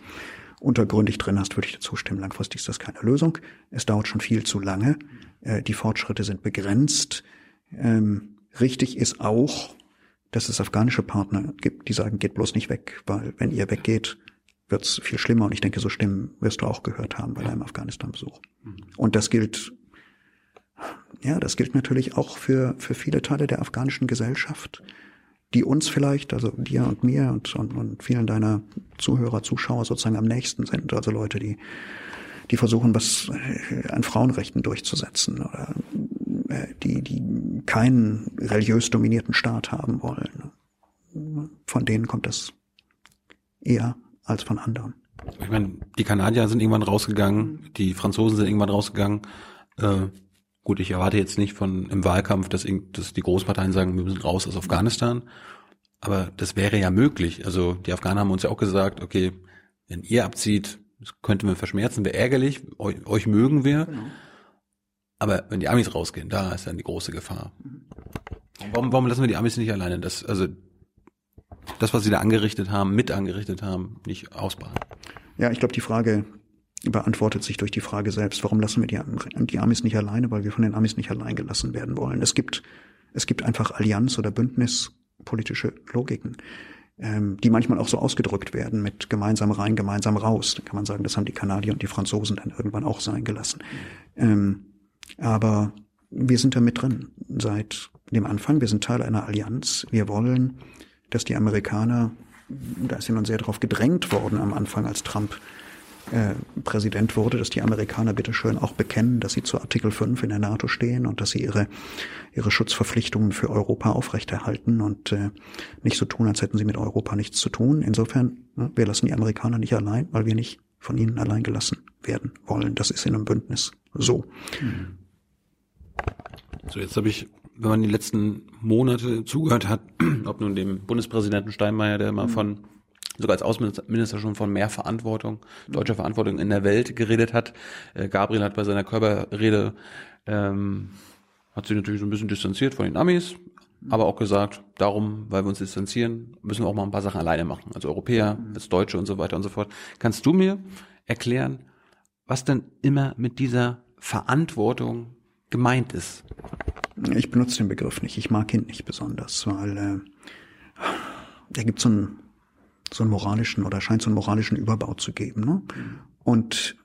untergründig drin hast, würde ich dir zustimmen. Langfristig ist das keine Lösung. Es dauert schon viel zu lange. Äh, die Fortschritte sind begrenzt. Ähm, richtig ist auch, dass es afghanische Partner gibt, die sagen, geht bloß nicht weg, weil wenn ihr weggeht, wird's viel schlimmer. Und ich denke, so Stimmen wirst du auch gehört haben bei deinem Afghanistan-Besuch. Und das gilt, ja, das gilt natürlich auch für, für viele Teile der afghanischen Gesellschaft, die uns vielleicht, also dir und mir und, und, und vielen deiner Zuhörer, Zuschauer sozusagen am nächsten sind. Also Leute, die, die versuchen, was äh, an Frauenrechten durchzusetzen oder äh, die, die keinen religiös dominierten Staat haben wollen. Von denen kommt das eher als von anderen. Ich meine, die Kanadier sind irgendwann rausgegangen, die Franzosen sind irgendwann rausgegangen. Äh, gut, ich erwarte jetzt nicht von im Wahlkampf, dass, dass die Großparteien sagen, wir müssen raus aus Afghanistan. Aber das wäre ja möglich. Also die Afghaner haben uns ja auch gesagt, okay, wenn ihr abzieht, das könnte man verschmerzen, wäre ärgerlich, euch, euch mögen wir. Genau. Aber wenn die Amis rausgehen, da ist dann die große Gefahr. Warum, warum lassen wir die Amis nicht alleine? Das, also das, was sie da angerichtet haben, mit angerichtet haben, nicht ausbaden. Ja, ich glaube, die Frage beantwortet sich durch die Frage selbst, warum lassen wir die, Amis nicht alleine, weil wir von den Amis nicht allein gelassen werden wollen. Es gibt, es gibt einfach Allianz- oder Bündnispolitische Logiken, ähm, die manchmal auch so ausgedrückt werden mit gemeinsam rein, gemeinsam raus. Da kann man sagen, das haben die Kanadier und die Franzosen dann irgendwann auch sein gelassen. Ähm, aber wir sind da mit drin seit dem Anfang. Wir sind Teil einer Allianz. Wir wollen dass die Amerikaner, da ist ja nun sehr darauf gedrängt worden am Anfang, als Trump äh, Präsident wurde, dass die Amerikaner bitte schön auch bekennen, dass sie zu Artikel 5 in der NATO stehen und dass sie ihre, ihre Schutzverpflichtungen für Europa aufrechterhalten und äh, nicht so tun, als hätten sie mit Europa nichts zu tun. Insofern, ne, wir lassen die Amerikaner nicht allein, weil wir nicht von ihnen allein gelassen werden wollen. Das ist in einem Bündnis so. So, jetzt habe ich wenn man die letzten Monate zugehört hat, ob nun dem Bundespräsidenten Steinmeier, der immer mhm. von sogar als Außenminister schon von mehr Verantwortung, deutscher Verantwortung in der Welt geredet hat. Äh, Gabriel hat bei seiner Körperrede ähm, hat sich natürlich so ein bisschen distanziert von den Amis, aber auch gesagt, darum, weil wir uns distanzieren, müssen wir auch mal ein paar Sachen alleine machen, als Europäer, als Deutsche und so weiter und so fort. Kannst du mir erklären, was denn immer mit dieser Verantwortung gemeint ist? Ich benutze den Begriff nicht. Ich mag ihn nicht besonders, weil äh, er gibt so einen, so einen moralischen oder scheint so einen moralischen Überbau zu geben. Ne? Und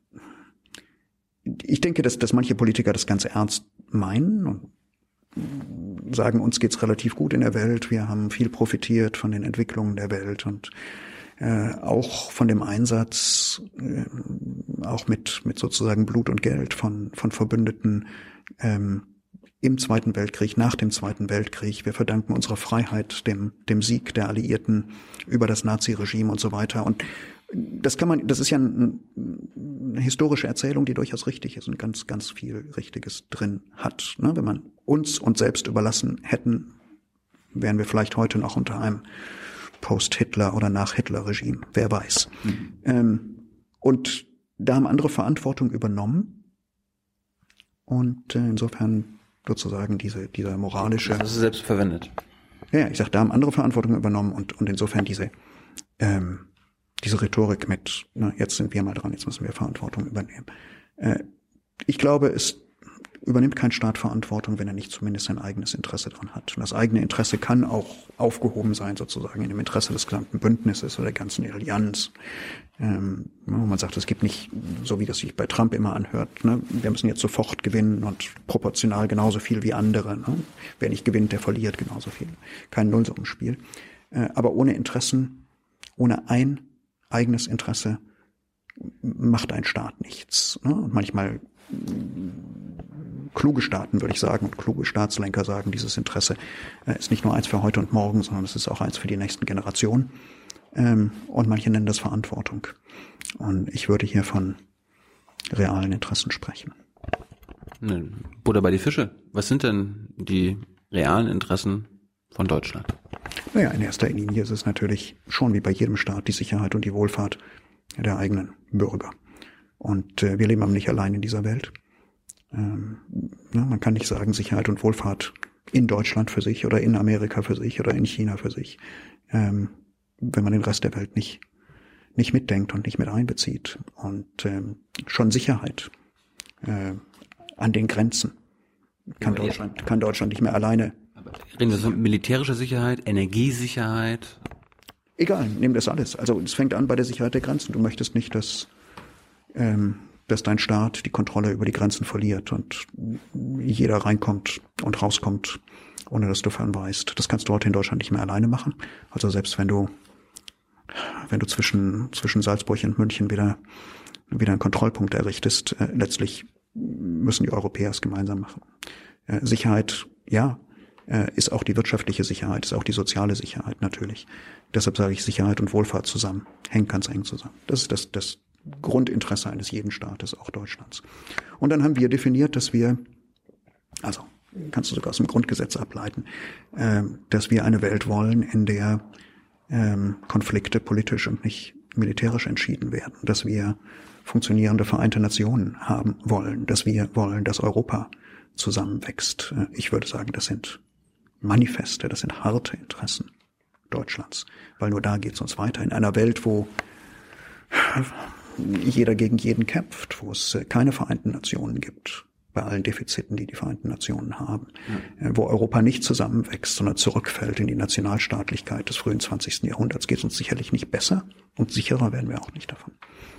ich denke, dass, dass manche Politiker das ganz ernst meinen und sagen, uns geht's relativ gut in der Welt, wir haben viel profitiert von den Entwicklungen der Welt und äh, auch von dem Einsatz, äh, auch mit, mit sozusagen Blut und Geld von, von Verbündeten, ähm, im Zweiten Weltkrieg, nach dem Zweiten Weltkrieg. Wir verdanken unsere Freiheit dem, dem Sieg der Alliierten über das Naziregime und so weiter. Und das kann man, das ist ja ein, eine historische Erzählung, die durchaus richtig ist und ganz, ganz viel Richtiges drin hat. Ne? Wenn man uns uns selbst überlassen hätten, wären wir vielleicht heute noch unter einem Post-Hitler oder Nach-Hitler-Regime. Wer weiß. Mhm. Ähm, und da haben andere Verantwortung übernommen. Und äh, insofern sozusagen diese, dieser moralische. Das ist selbst verwendet. Ja, ich sag, da haben andere Verantwortung übernommen und, und insofern diese, ähm, diese Rhetorik mit, na, jetzt sind wir mal dran, jetzt müssen wir Verantwortung übernehmen. Äh, ich glaube, es übernimmt kein Staat Verantwortung, wenn er nicht zumindest sein eigenes Interesse dran hat. Und das eigene Interesse kann auch aufgehoben sein, sozusagen in dem Interesse des gesamten Bündnisses oder der ganzen Allianz. Ähm, man sagt, es gibt nicht, so wie das sich bei Trump immer anhört, ne, wir müssen jetzt sofort gewinnen und proportional genauso viel wie andere. Ne? Wer nicht gewinnt, der verliert genauso viel. Kein Nullsummenspiel. Äh, aber ohne Interessen, ohne ein eigenes Interesse macht ein Staat nichts. Ne? Und manchmal kluge Staaten, würde ich sagen, und kluge Staatslenker sagen, dieses Interesse äh, ist nicht nur eins für heute und morgen, sondern es ist auch eins für die nächsten Generationen. Ähm, und manche nennen das Verantwortung. Und ich würde hier von realen Interessen sprechen. Ne, Buddha bei die Fische. Was sind denn die realen Interessen von Deutschland? Naja, in erster Linie ist es natürlich schon wie bei jedem Staat die Sicherheit und die Wohlfahrt der eigenen Bürger. Und äh, wir leben aber nicht allein in dieser Welt. Ähm, na, man kann nicht sagen, Sicherheit und Wohlfahrt in Deutschland für sich oder in Amerika für sich oder in China für sich, ähm, wenn man den Rest der Welt nicht, nicht mitdenkt und nicht mit einbezieht. Und ähm, schon Sicherheit äh, an den Grenzen kann Deutschland, kann Deutschland nicht mehr alleine. Reden wir von militärischer Sicherheit, Energiesicherheit? Egal, nimm das alles. Also es fängt an bei der Sicherheit der Grenzen. Du möchtest nicht, dass, ähm, dass dein Staat die Kontrolle über die Grenzen verliert und jeder reinkommt und rauskommt, ohne dass du weißt. Das kannst du heute in Deutschland nicht mehr alleine machen. Also selbst wenn du wenn du zwischen, zwischen Salzburg und München wieder, wieder einen Kontrollpunkt errichtest, äh, letztlich müssen die Europäer es gemeinsam machen. Äh, Sicherheit, ja, äh, ist auch die wirtschaftliche Sicherheit, ist auch die soziale Sicherheit natürlich. Deshalb sage ich Sicherheit und Wohlfahrt zusammen, hängt ganz eng zusammen. Das ist das, das Grundinteresse eines jeden Staates, auch Deutschlands. Und dann haben wir definiert, dass wir, also kannst du sogar aus dem Grundgesetz ableiten, äh, dass wir eine Welt wollen, in der ähm, Konflikte politisch und nicht militärisch entschieden werden, dass wir funktionierende Vereinte Nationen haben wollen, dass wir wollen, dass Europa zusammenwächst. Äh, ich würde sagen, das sind manifeste, das sind harte Interessen Deutschlands, weil nur da geht es uns weiter. In einer Welt, wo jeder gegen jeden kämpft, wo es äh, keine Vereinten Nationen gibt, bei allen Defiziten, die die Vereinten Nationen haben, ja. Äh, wo Europa nicht zusammenwächst, sondern zurückfällt in die Nationalstaatlichkeit des frühen 20. Jahrhunderts, geht es uns sicherlich nicht besser und sicherer werden wir auch nicht davon.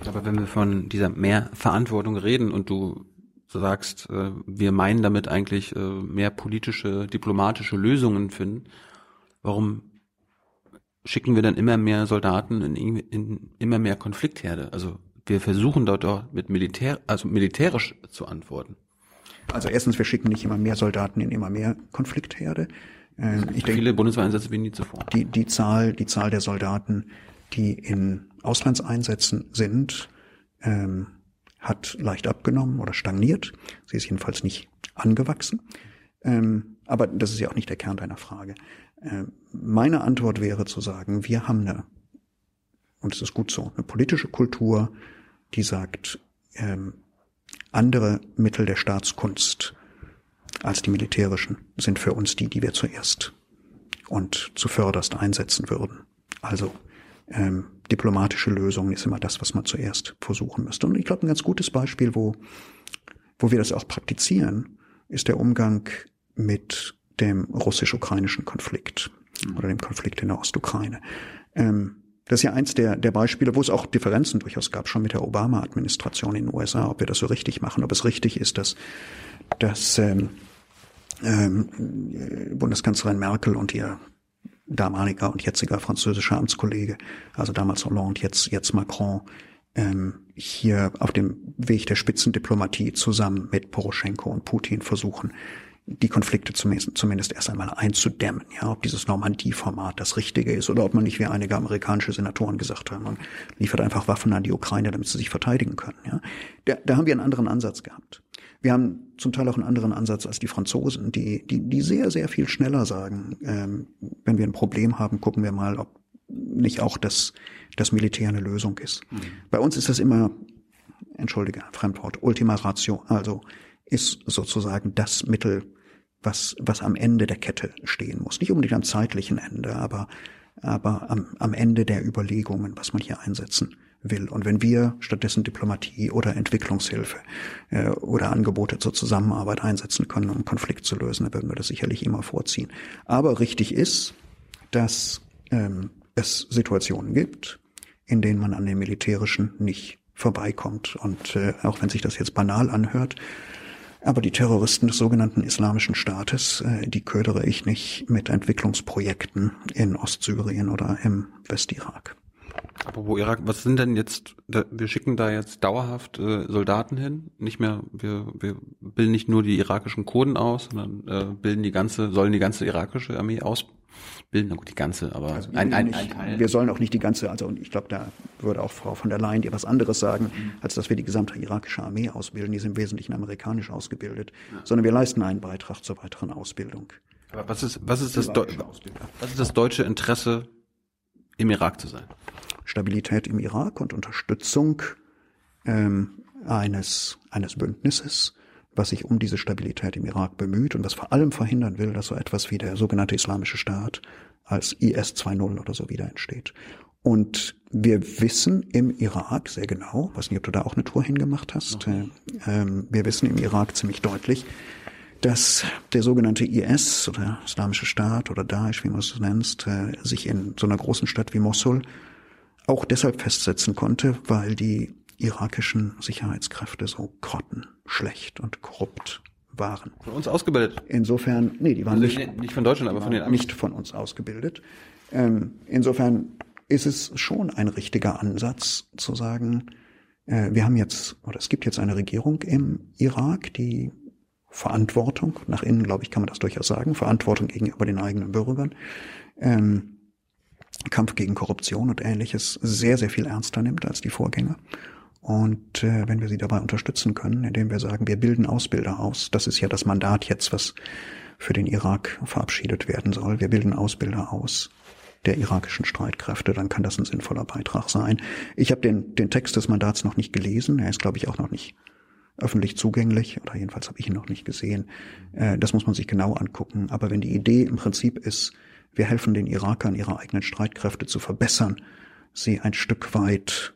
Aber wenn wir von dieser mehr Verantwortung reden und du sagst, äh, wir meinen damit eigentlich mehr politische, diplomatische Lösungen finden, warum schicken wir dann immer mehr Soldaten in, in immer mehr Konfliktherde? Also wir versuchen dort auch mit Militär, also militärisch zu antworten. Also erstens, wir schicken nicht immer mehr Soldaten in immer mehr Konfliktherde. Ähm, ich denke, viele Bundeswehreinsätze wie nie zuvor. Die, die Zahl, die Zahl der Soldaten, die in Auslandseinsätzen sind, ähm, hat leicht abgenommen oder stagniert. Sie ist jedenfalls nicht angewachsen. Ähm, aber das ist ja auch nicht der Kern deiner Frage. Ähm, meine Antwort wäre zu sagen, wir haben eine, und es ist gut so, eine politische Kultur, die sagt, ähm, andere Mittel der Staatskunst als die militärischen sind für uns die, die wir zuerst und zuvörderst einsetzen würden. Also ähm, diplomatische Lösungen ist immer das, was man zuerst versuchen müsste. Und ich glaube, ein ganz gutes Beispiel, wo, wo wir das auch praktizieren, ist der Umgang mit dem russisch-ukrainischen Konflikt oder dem Konflikt in der Ostukraine. Ähm, das ist ja eins der, der Beispiele, wo es auch Differenzen durchaus gab, schon mit der Obama-Administration in den USA, ob wir das so richtig machen, ob es richtig ist, dass, dass ähm, ähm, Bundeskanzlerin Merkel und ihr damaliger und jetziger französischer Amtskollege, also damals Hollande, jetzt, jetzt Macron, ähm, hier auf dem Weg der Spitzendiplomatie zusammen mit Poroschenko und Putin versuchen, die Konflikte zumindest, zumindest erst einmal einzudämmen, ja, ob dieses Normandie-Format das Richtige ist oder ob man nicht wie einige amerikanische Senatoren gesagt haben, man liefert einfach Waffen an die Ukraine, damit sie sich verteidigen können, ja. Da, da haben wir einen anderen Ansatz gehabt. Wir haben zum Teil auch einen anderen Ansatz als die Franzosen, die, die, die sehr, sehr viel schneller sagen, ähm, wenn wir ein Problem haben, gucken wir mal, ob nicht auch das, das Militär eine Lösung ist. Mhm. Bei uns ist das immer, entschuldige, Fremdwort, Ultima Ratio, also ist sozusagen das Mittel, was, was am Ende der Kette stehen muss. Nicht unbedingt am zeitlichen Ende, aber, aber am, am Ende der Überlegungen, was man hier einsetzen will. Und wenn wir stattdessen Diplomatie oder Entwicklungshilfe äh, oder Angebote zur Zusammenarbeit einsetzen können, um Konflikt zu lösen, dann würden wir das sicherlich immer vorziehen. Aber richtig ist, dass ähm, es Situationen gibt, in denen man an den militärischen nicht vorbeikommt. Und äh, auch wenn sich das jetzt banal anhört, aber die Terroristen des sogenannten Islamischen Staates, äh, die ködere ich nicht mit Entwicklungsprojekten in Ostsyrien oder im Westirak. Apropos Irak, was sind denn jetzt, wir schicken da jetzt dauerhaft äh, Soldaten hin, nicht mehr, wir, wir bilden nicht nur die irakischen Kurden aus, sondern äh, bilden die ganze, sollen die ganze irakische Armee ausbilden, na gut, die ganze, aber also ein, ein, ein Teil. Wir sollen auch nicht die ganze, also und ich glaube, da würde auch Frau von der Leyen dir was anderes sagen, mhm. als dass wir die gesamte irakische Armee ausbilden, die sind im Wesentlichen amerikanisch ausgebildet, ja. sondern wir leisten einen Beitrag zur weiteren Ausbildung. Aber was ist, was ist das, was ist das deutsche Interesse, im Irak zu sein? Stabilität im Irak und Unterstützung ähm, eines, eines Bündnisses, was sich um diese Stabilität im Irak bemüht und was vor allem verhindern will, dass so etwas wie der sogenannte Islamische Staat als IS 2.0 oder so wieder entsteht. Und wir wissen im Irak sehr genau, weiß nicht, ob du da auch eine Tour hingemacht hast, äh, ähm, wir wissen im Irak ziemlich deutlich, dass der sogenannte IS oder Islamische Staat oder Daesh, wie man es nennt, äh, sich in so einer großen Stadt wie Mosul auch deshalb festsetzen konnte, weil die irakischen Sicherheitskräfte so grottenschlecht und korrupt waren. Von uns ausgebildet. Insofern, nee, die waren Also nicht, nicht, von Deutschland, aber von den anderen. nicht von uns ausgebildet. Ähm, insofern ist es schon ein richtiger Ansatz zu sagen, äh, wir haben jetzt, oder es gibt jetzt eine Regierung im Irak, die Verantwortung, nach innen, glaube ich, kann man das durchaus sagen, Verantwortung gegenüber den eigenen Bürgern, ähm, Kampf gegen Korruption und ähnliches sehr, sehr viel ernster nimmt als die Vorgänger. Und äh, wenn wir sie dabei unterstützen können, indem wir sagen, wir bilden Ausbilder aus, das ist ja das Mandat jetzt, was für den Irak verabschiedet werden soll. Wir bilden Ausbilder aus der irakischen Streitkräfte, dann kann das ein sinnvoller Beitrag sein. Ich habe den, den Text des Mandats noch nicht gelesen, er ist, glaube ich, auch noch nicht öffentlich zugänglich, oder jedenfalls habe ich ihn noch nicht gesehen. Äh, das muss man sich genau angucken. Aber wenn die Idee im Prinzip ist, wir helfen den Irakern, ihre eigenen Streitkräfte zu verbessern, sie ein Stück weit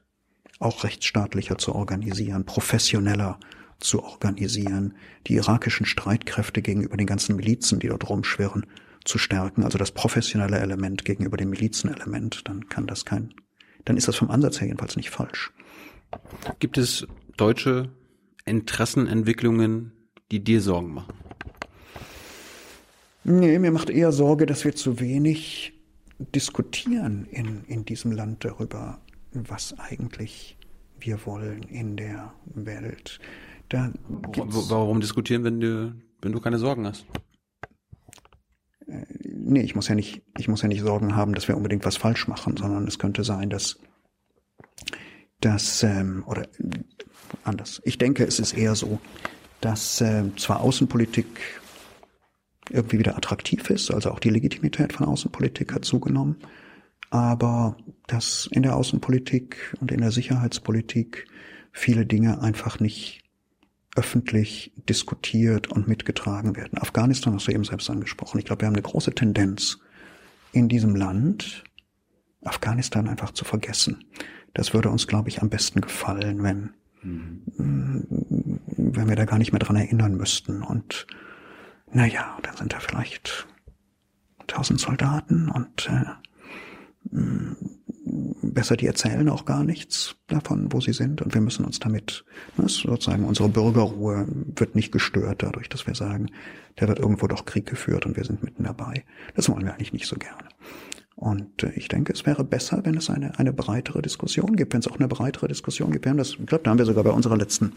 auch rechtsstaatlicher zu organisieren, professioneller zu organisieren, die irakischen Streitkräfte gegenüber den ganzen Milizen, die dort rumschwirren, zu stärken, also das professionelle Element gegenüber dem Milizenelement, dann kann das kein, dann ist das vom Ansatz her jedenfalls nicht falsch. Gibt es deutsche Interessenentwicklungen, die dir Sorgen machen? Nee, mir macht eher Sorge, dass wir zu wenig diskutieren in, in diesem Land darüber, was eigentlich wir wollen in der Welt. Da Warum, warum diskutieren, wenn du, wenn du keine Sorgen hast? nee, ich muss ja nicht, ich muss ja nicht Sorgen haben, dass wir unbedingt was falsch machen, sondern es könnte sein, dass, dass ähm, oder anders. Ich denke, es ist eher so, dass äh, zwar Außenpolitik irgendwie wieder attraktiv ist, also auch die Legitimität von Außenpolitik hat zugenommen, aber dass in der Außenpolitik und in der Sicherheitspolitik viele Dinge einfach nicht öffentlich diskutiert und mitgetragen werden. Afghanistan hast du eben selbst angesprochen. Ich glaube, wir haben eine große Tendenz in diesem Land, Afghanistan einfach zu vergessen. Das würde uns, glaube ich, am besten gefallen, wenn, wenn wir da gar nicht mehr dran erinnern müssten. Und naja, dann sind da vielleicht tausend Soldaten und äh, besser, die erzählen auch gar nichts davon, wo sie sind. Und wir müssen uns damit, ne, sozusagen, unsere Bürgerruhe wird nicht gestört dadurch, dass wir sagen, da wird irgendwo doch Krieg geführt und wir sind mitten dabei. Das wollen wir eigentlich nicht so gerne. Und äh, ich denke, es wäre besser, wenn es eine, eine breitere Diskussion gibt, wenn es auch eine breitere Diskussion gibt. Wir haben das, ich glaube, da haben wir sogar bei unserer letzten,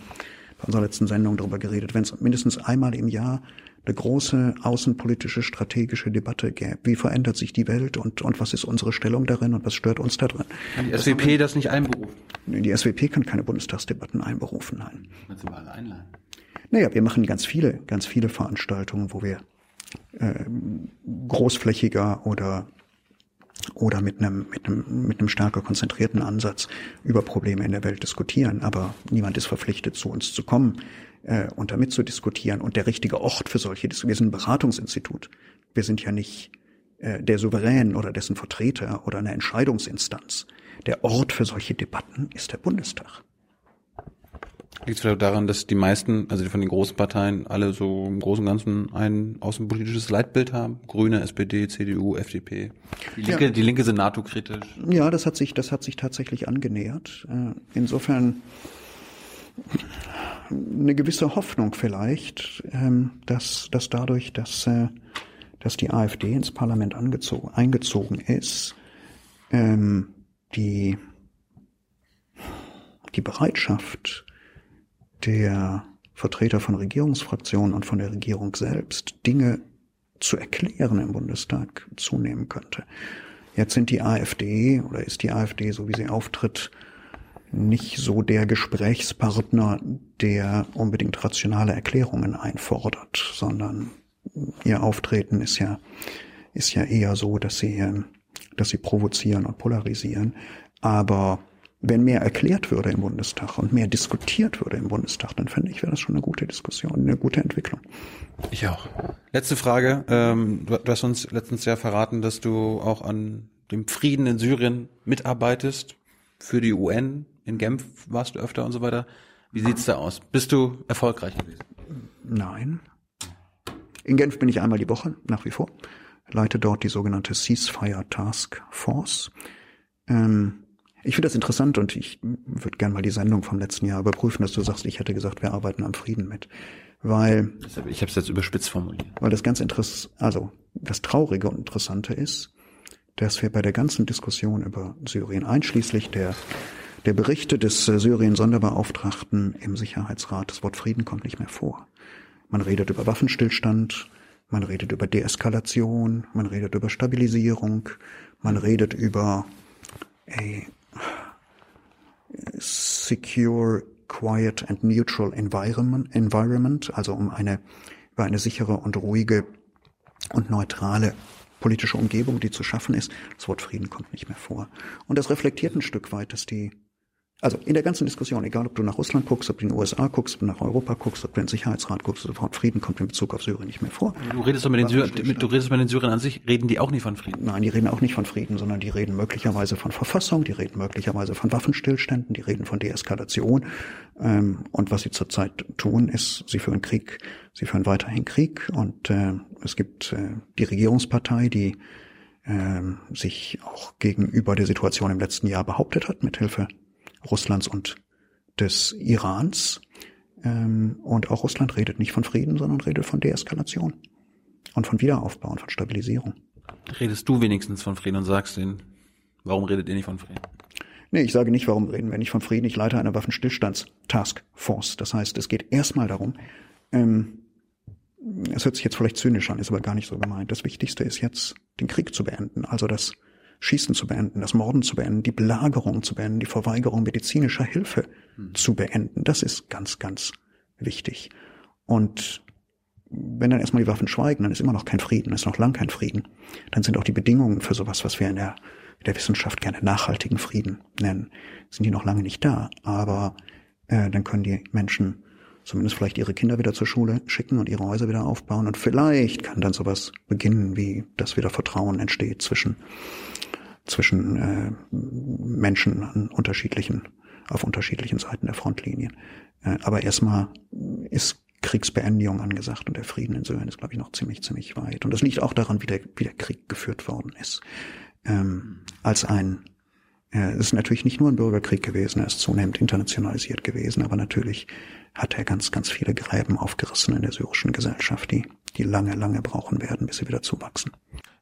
bei unserer letzten Sendung darüber geredet, wenn es mindestens einmal im Jahr eine große außenpolitische, strategische Debatte gäbe. Wie verändert sich die Welt und, und was ist unsere Stellung darin und was stört uns da drin? Kann die SWP das nicht einberufen? Die SWP kann keine Bundestagsdebatten einberufen, nein. Du mal einladen? Naja, wir machen ganz viele, ganz viele Veranstaltungen, wo wir äh, großflächiger oder oder mit einem, mit einem, mit einem stärker konzentrierten Ansatz über Probleme in der Welt diskutieren. Aber niemand ist verpflichtet, zu uns zu kommen äh, und damit zu diskutieren. Und der richtige Ort für solche Diskussionen, wir sind ein Beratungsinstitut. Wir sind ja nicht äh, der Souverän oder dessen Vertreter oder eine Entscheidungsinstanz. Der Ort für solche Debatten ist der Bundestag. Liegt es vielleicht daran, dass die meisten, also von den großen Parteien, alle so im Großen und Ganzen ein außenpolitisches Leitbild haben? Grüne, SPD, CDU, FDP. Die Linke, Ja. die Linke sind NATO-kritisch. Ja, das hat sich, das hat sich tatsächlich angenähert. Äh, Insofern eine gewisse Hoffnung vielleicht, ähm, dass, dass dadurch, dass, äh, dass die AfD ins Parlament angezogen, eingezogen ist, ähm, die, die Bereitschaft der Vertreter von Regierungsfraktionen und von der Regierung selbst, Dinge zu erklären im Bundestag zunehmen könnte. Jetzt sind die AfD oder ist die AfD, so wie sie auftritt, nicht so der Gesprächspartner, der unbedingt rationale Erklärungen einfordert, sondern ihr Auftreten ist ja, ist ja eher so, dass sie, dass sie provozieren und polarisieren. Aber wenn mehr erklärt würde im Bundestag und mehr diskutiert würde im Bundestag, dann fände ich, wäre das schon eine gute Diskussion, eine gute Entwicklung. Ich auch. Letzte Frage. Ähm, du hast uns letztens ja verraten, dass du auch an dem Frieden in Syrien mitarbeitest. für die UN. In Genf warst du öfter und so weiter. Wie sieht's da aus? Bist du erfolgreich gewesen? Nein. In Genf bin ich einmal die Woche, nach wie vor. Leite dort die sogenannte Ceasefire Task Force. Ähm, ich finde das interessant und ich würde gerne mal die Sendung vom letzten Jahr überprüfen, dass du sagst, ich hätte gesagt, wir arbeiten am Frieden mit. Weil. Ich habe es jetzt überspitzt formuliert. Weil das ganz interessant, also das Traurige und Interessante ist, dass wir bei der ganzen Diskussion über Syrien, einschließlich der, der Berichte des äh, Syrien-Sonderbeauftragten im Sicherheitsrat, das Wort Frieden kommt nicht mehr vor. Man redet über Waffenstillstand, man redet über Deeskalation, man redet über Stabilisierung, man redet über a secure, quiet and neutral environment, environment also um eine, über eine sichere und ruhige und neutrale politische Umgebung, die zu schaffen ist. Das Wort Frieden kommt nicht mehr vor. Und das reflektiert ein Stück weit, dass die also in der ganzen Diskussion, egal ob du nach Russland guckst, ob du in den USA guckst, ob du nach Europa guckst, ob du in den Sicherheitsrat guckst, Wort Frieden kommt in Bezug auf Syrien nicht mehr vor. Du redest doch mit den Syrern, du redest mit den Syrern an sich, reden die auch nicht von Frieden? Nein, die reden auch nicht von Frieden, sondern die reden möglicherweise von Verfassung, die reden möglicherweise von Waffenstillständen, die reden von Deeskalation. Ähm, und was sie zurzeit tun, ist, sie führen Krieg, sie führen weiterhin Krieg. Und äh, es gibt äh, die Regierungspartei, die äh, sich auch gegenüber der Situation im letzten Jahr behauptet hat, mit Hilfe Russlands und des Irans. Ähm, und auch Russland redet nicht von Frieden, sondern redet von Deeskalation und von Wiederaufbau und von Stabilisierung. Redest du wenigstens von Frieden und sagst denen, warum redet ihr nicht von Frieden? Nee, ich sage nicht, warum reden wir nicht von Frieden. Ich leite eine Waffenstillstands-Taskforce. Das heißt, es geht erstmal darum, ähm, es hört sich jetzt vielleicht zynisch an, ist aber gar nicht so gemeint. Das Wichtigste ist jetzt, den Krieg zu beenden, also das Schießen zu beenden, das Morden zu beenden, die Belagerung zu beenden, die Verweigerung medizinischer Hilfe hm. zu beenden. Das ist ganz, ganz wichtig. Und wenn dann erstmal die Waffen schweigen, dann ist immer noch kein Frieden, ist noch lang kein Frieden. Dann sind auch die Bedingungen für sowas, was wir in der, in der Wissenschaft gerne nachhaltigen Frieden nennen, sind die noch lange nicht da. Aber äh, dann können die Menschen zumindest vielleicht ihre Kinder wieder zur Schule schicken und ihre Häuser wieder aufbauen. Und vielleicht kann dann sowas beginnen, wie dass wieder Vertrauen entsteht zwischen zwischen äh, Menschen an unterschiedlichen, auf unterschiedlichen Seiten der Frontlinien. Äh, aber erstmal ist Kriegsbeendigung angesagt und der Frieden in Syrien ist, glaube ich, noch ziemlich, ziemlich weit. Und das liegt auch daran, wie der, wie der Krieg geführt worden ist. Ähm, als ein äh, es ist natürlich nicht nur ein Bürgerkrieg gewesen, er ist zunehmend internationalisiert gewesen, aber natürlich hat er ganz, ganz viele Gräben aufgerissen in der syrischen Gesellschaft, die, die lange, lange brauchen werden, bis sie wieder zuwachsen.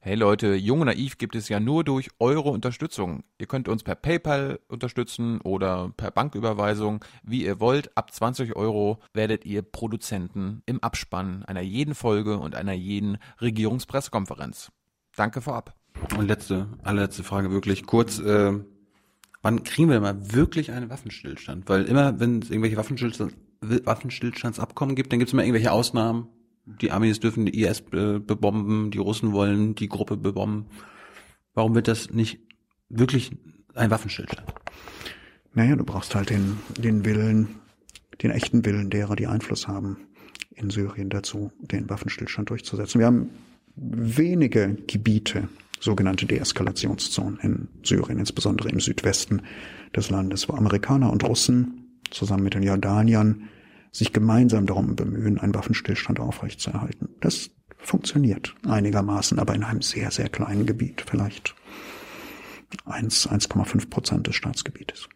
Hey Leute, Jung und Naiv gibt es ja nur durch eure Unterstützung. Ihr könnt uns per PayPal unterstützen oder per Banküberweisung, wie ihr wollt. Ab 20 Euro werdet ihr Produzenten im Abspann einer jeden Folge und einer jeden Regierungspressekonferenz. Danke vorab. Und letzte, allerletzte Frage wirklich kurz. Äh, wann kriegen wir mal wirklich einen Waffenstillstand? Weil immer, wenn es irgendwelche Waffenstillstands, Waffenstillstandsabkommen gibt, dann gibt es immer irgendwelche Ausnahmen die Amis dürfen die IS bebomben, die Russen wollen die Gruppe bebomben. Warum wird das nicht wirklich ein Waffenstillstand? Naja, du brauchst halt den, den Willen, den echten Willen derer, die Einfluss haben in Syrien dazu, den Waffenstillstand durchzusetzen. Wir haben wenige Gebiete, sogenannte Deeskalationszonen in Syrien, insbesondere im Südwesten des Landes, wo Amerikaner und Russen zusammen mit den Jordaniern sich gemeinsam darum bemühen, einen Waffenstillstand aufrechtzuerhalten. Das funktioniert einigermaßen, aber in einem sehr, sehr kleinen Gebiet, vielleicht 1, 1,5 Prozent des Staatsgebietes.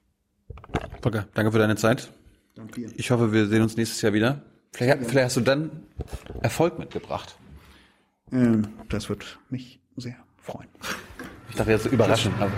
Volker, danke für deine Zeit. Danke. Ich hoffe, wir sehen uns nächstes Jahr wieder. Vielleicht, vielleicht hast du dann Erfolg mitgebracht. Ähm, das wird mich sehr freuen. Ich dachte jetzt überraschen. Aber